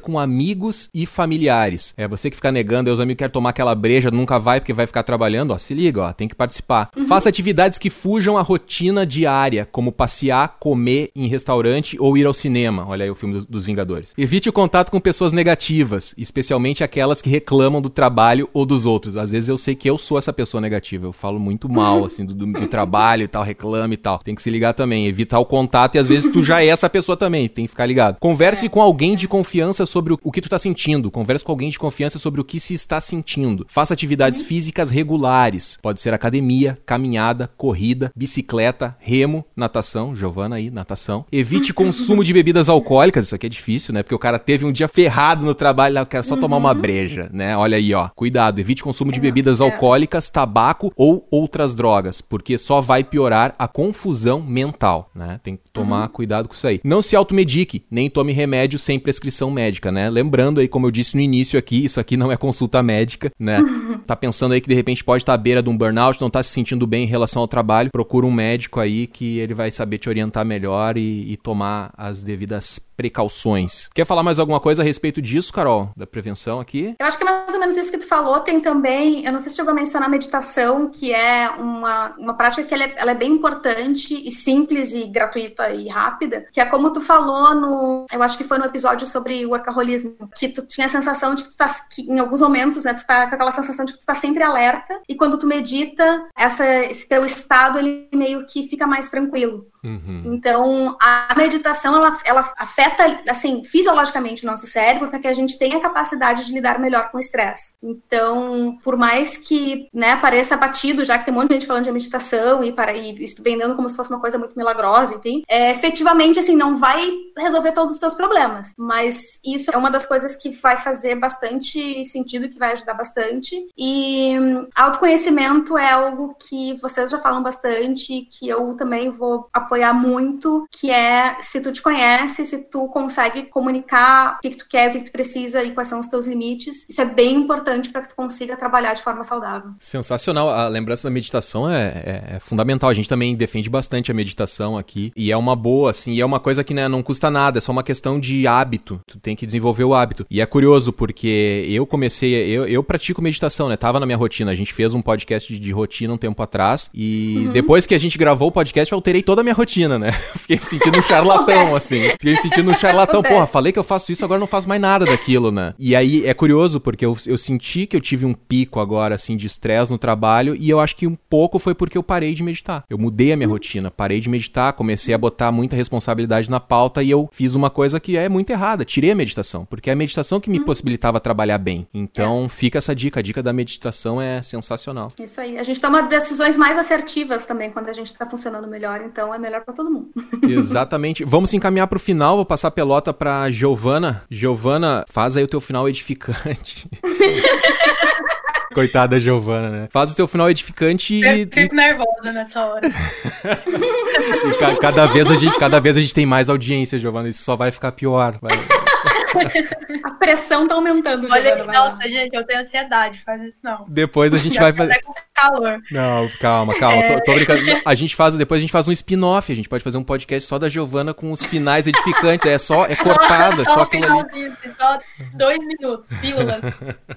com amigos e familiares. É você que fica negando, os amigos querem tomar aquela breja, nunca vai porque vai ficar trabalhando, ó, se liga, ó, tem que participar. Uhum. Faça atividades que fujam a rotina diária, como passear, comer em restaurante ou ir ao cinema. Olha aí o filme dos Vingadores. Evite o contato com pessoas negativas, especialmente aquelas que reclamam do trabalho ou dos outros. Às vezes eu sei que eu sou essa pessoa negativa, eu falo muito mal, assim, do, do, trabalho e tal, reclame e tal. Tem que se ligar também, evitar o contato e às vezes tu já é essa pessoa também, tem que ficar ligado. Converse é. com alguém de confiança sobre o, o, que tu tá sentindo. Converse com alguém de confiança sobre o que se está sentindo. Faça atividades uhum. físicas regulares. Pode ser academia, caminhada, corrida, bicicleta, remo, natação. Giovana aí, natação. Evite consumo de bebidas alcoólicas. Isso aqui é difícil, né? Porque o cara teve um dia ferrado no trabalho, eu quero só uhum. tomar uma uhum. breja, né? Olha aí, ó. Cuidado, evite consumo de bebidas é. alcoólicas, tabaco ou outras drogas, porque só vai piorar a confusão mental, né? Tem que tomar uhum. cuidado com isso aí. Não se automedique, nem tome remédio sem prescrição médica, né? Lembrando aí, como eu disse no início aqui, isso aqui não é consulta médica, né? tá pensando aí que de repente pode estar à beira de um burnout, não tá se sentindo bem em relação ao trabalho, procura um médico aí que ele vai saber te orientar melhor e, e tomar as devidas precauções. Quer falar mais alguma coisa a respeito disso, Carol? Da prevenção aqui? Eu acho que é mais ou menos isso que tu falou. Tem também, eu não sei se chegou a mencionar a meditação, que é uma, uma prática que ela é, ela é bem importante e simples e gratuita e rápida, que é como tu falou no, eu acho que foi no episódio sobre workaholismo, que tu tinha a sensação de que tu tá, que em alguns momentos, né, tu tá com aquela sensação de que tu tá sempre alerta, e quando tu medita, essa, esse teu estado, ele meio que fica mais tranquilo. Uhum. Então, a meditação, ela, ela afeta, assim, fisiologicamente o nosso cérebro para que a gente tenha a capacidade de lidar melhor com o estresse. Então, por mais que, né, pareça batido, já que tem um monte de gente falando de meditação e, para, e vendendo como se fosse uma coisa muito milagrosa, enfim, é, efetivamente, assim, não vai resolver todos os seus problemas, mas isso é uma das coisas que vai fazer bastante sentido, que vai ajudar bastante. E hum, autoconhecimento é algo que vocês já falam bastante, que eu também vou apoiar muito, que é se tu te conhece, se tu consegue comunicar o que, que tu quer, o que, que tu precisa e quais são os teus limites. Isso é bem importante para que tu consiga trabalhar de forma saudável. Sensacional. A lembrança da meditação é, é, é, fundamental. A gente também defende bastante a meditação aqui. E é uma boa, assim, e é uma coisa que né, não custa nada, é só uma questão de hábito. Tu tem que desenvolver o hábito. E é curioso, porque eu comecei, eu, eu pratico meditação, né? Tava na minha rotina. A gente fez um podcast de, de rotina um tempo atrás. E uhum. depois que a gente gravou o podcast, eu alterei toda a minha rotina, né? Fiquei me sentindo um charlatão, assim. Fiquei me sentindo um charlatão. Porra, falei que eu faço isso, agora não faço mais nada daquilo, né? E aí é curioso, porque eu, eu senti que eu tive um pico agora, assim, de estresse no trabalho. E eu acho que um pouco foi porque eu parei de meditar. Eu mudei a minha rotina, parei de meditar, comecei a botar muita responsabilidade na pauta e eu fiz uma coisa que é muito errada. Tirei a meditação, porque é a meditação que me uhum. possibilitava trabalhar bem. Então, é. fica essa dica. A dica da meditação é sensacional. Isso aí. A gente toma decisões mais assertivas também quando a gente está funcionando melhor, então é melhor para todo mundo. Exatamente. Vamos encaminhar para o final. Vou passar a pelota para Giovana. Giovana, faz aí o teu final edificante. Coitada da Giovana, né? Faz o teu final edificante e. Eu fico nervosa nessa hora. e ca cada, vez a gente, cada vez a gente tem mais audiência, Giovana. Isso só vai ficar pior. Vai... A pressão tá aumentando. Olha, Giovana, nossa, gente, eu tenho ansiedade, faz isso não. Depois a gente vai fazer. com calor. Não, calma, calma. É... Tô, tô, brincando. A gente faz, depois a gente faz um spin-off. A gente pode fazer um podcast só da Giovana com os finais edificantes. É só, é cortada, é só aquilo ali. Só dois minutos, pílulas.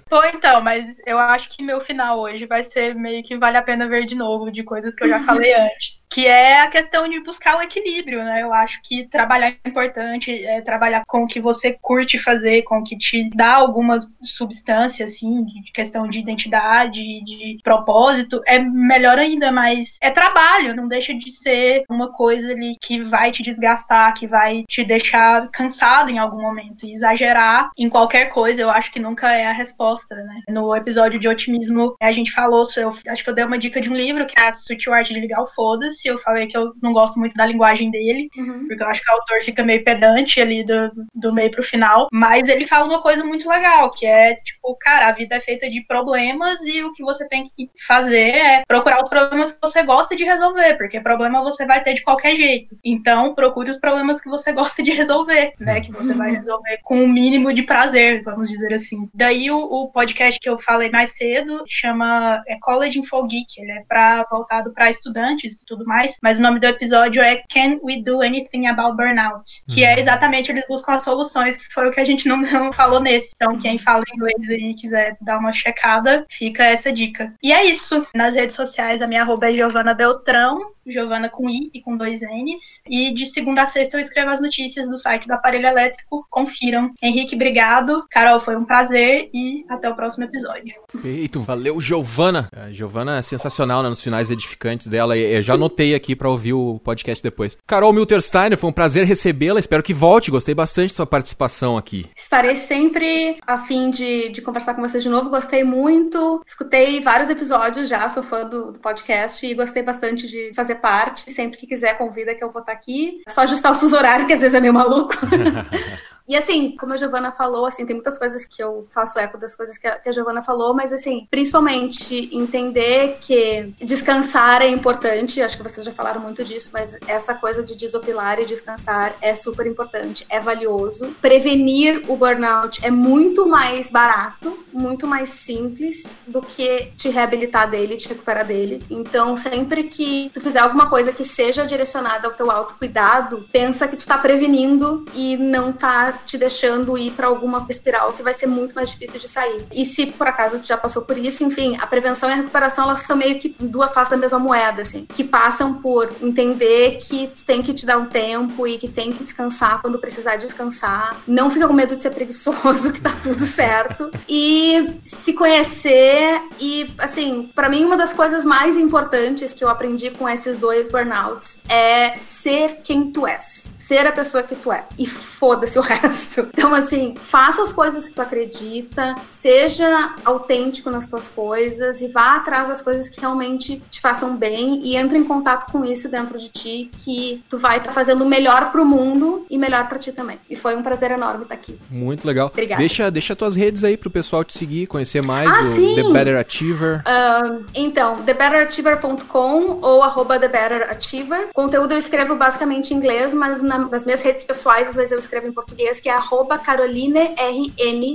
Pô, então, mas eu acho que meu final hoje vai ser meio que vale a pena ver de novo de coisas que eu já falei antes. Que é a questão de buscar o equilíbrio, né? Eu acho que trabalhar é importante, é trabalhar com o que você curte fazer, com que te dá alguma substância, assim, de questão de identidade, de propósito, é melhor ainda, mas é trabalho, não deixa de ser uma coisa ali que vai te desgastar, que vai te deixar cansado em algum momento. E exagerar em qualquer coisa, eu acho que nunca é a resposta, né? No episódio de otimismo, a gente falou, eu acho que eu dei uma dica de um livro, que é a Sutil Arte de Ligar o Foda-se. Eu falei que eu não gosto muito da linguagem dele, uhum. porque eu acho que o autor fica meio pedante ali do, do meio pro final. Mas ele fala uma coisa muito legal, que é, tipo, cara, a vida é feita de problemas e o que você tem que fazer é procurar os problemas que você gosta de resolver, porque problema você vai ter de qualquer jeito. Então, procure os problemas que você gosta de resolver, né? Que você vai resolver com o um mínimo de prazer, vamos dizer assim. Daí o, o podcast que eu falei mais cedo chama é College Info Geek, ele é pra, voltado para estudantes e tudo mais, mas o nome do episódio é Can We Do Anything About Burnout? Que é uhum. exatamente eles buscam as soluções, que foi o que a gente não, não falou nesse. Então, quem fala inglês e quiser dar uma checada, fica essa dica. E é isso. Nas redes sociais, a minha arroba é Giovana Beltrão. Giovana com I e com dois N's. E de segunda a sexta eu escrevo as notícias do site do Aparelho Elétrico. Confiram. Henrique, obrigado. Carol, foi um prazer e até o próximo episódio. Feito, valeu, Giovana. A Giovana é sensacional né, nos finais edificantes dela. Eu já anotei aqui para ouvir o podcast depois. Carol Miltersteiner, foi um prazer recebê-la. Espero que volte. Gostei bastante da sua participação aqui. Estarei sempre a fim de, de conversar com vocês de novo. Gostei muito. Escutei vários episódios já, sou fã do, do podcast e gostei bastante de fazer fazer parte. Sempre que quiser, convida que eu vou estar aqui. É só ajustar o fuso horário, que às vezes é meio maluco. E assim, como a Giovana falou, assim, tem muitas coisas que eu faço eco das coisas que a, que a Giovana falou, mas assim, principalmente entender que descansar é importante, acho que vocês já falaram muito disso, mas essa coisa de desopilar e descansar é super importante, é valioso. Prevenir o burnout é muito mais barato, muito mais simples do que te reabilitar dele, te recuperar dele. Então, sempre que tu fizer alguma coisa que seja direcionada ao teu autocuidado, pensa que tu tá prevenindo e não tá te deixando ir para alguma espiral que vai ser muito mais difícil de sair. E se por acaso tu já passou por isso, enfim, a prevenção e a recuperação elas são meio que duas faces da mesma moeda, assim, que passam por entender que tu tem que te dar um tempo e que tem que descansar quando precisar descansar. Não fica com medo de ser preguiçoso, que tá tudo certo. E se conhecer e, assim, para mim uma das coisas mais importantes que eu aprendi com esses dois burnouts é ser quem tu és ser a pessoa que tu é. E foda-se o resto. Então, assim, faça as coisas que tu acredita, seja autêntico nas tuas coisas e vá atrás das coisas que realmente te façam bem e entre em contato com isso dentro de ti, que tu vai estar tá fazendo o melhor pro mundo e melhor para ti também. E foi um prazer enorme estar tá aqui. Muito legal. Obrigada. Deixa, deixa tuas redes aí pro pessoal te seguir, conhecer mais ah, do sim. The Better Achiever. Uh, então, thebetterachiever.com ou arroba thebetterachiever. Conteúdo eu escrevo basicamente em inglês, mas na na, nas minhas redes pessoais, às vezes eu escrevo em português, que é arroba carolinern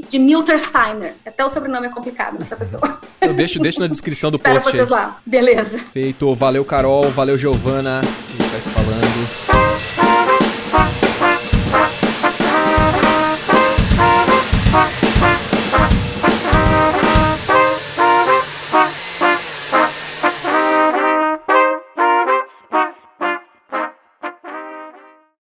de Miltersteiner. Até o sobrenome é complicado nessa pessoa. Eu deixo, deixo na descrição do Espero post. vocês aí. lá. Beleza. Feito. Valeu, Carol. Valeu, Giovana. A gente vai se falando.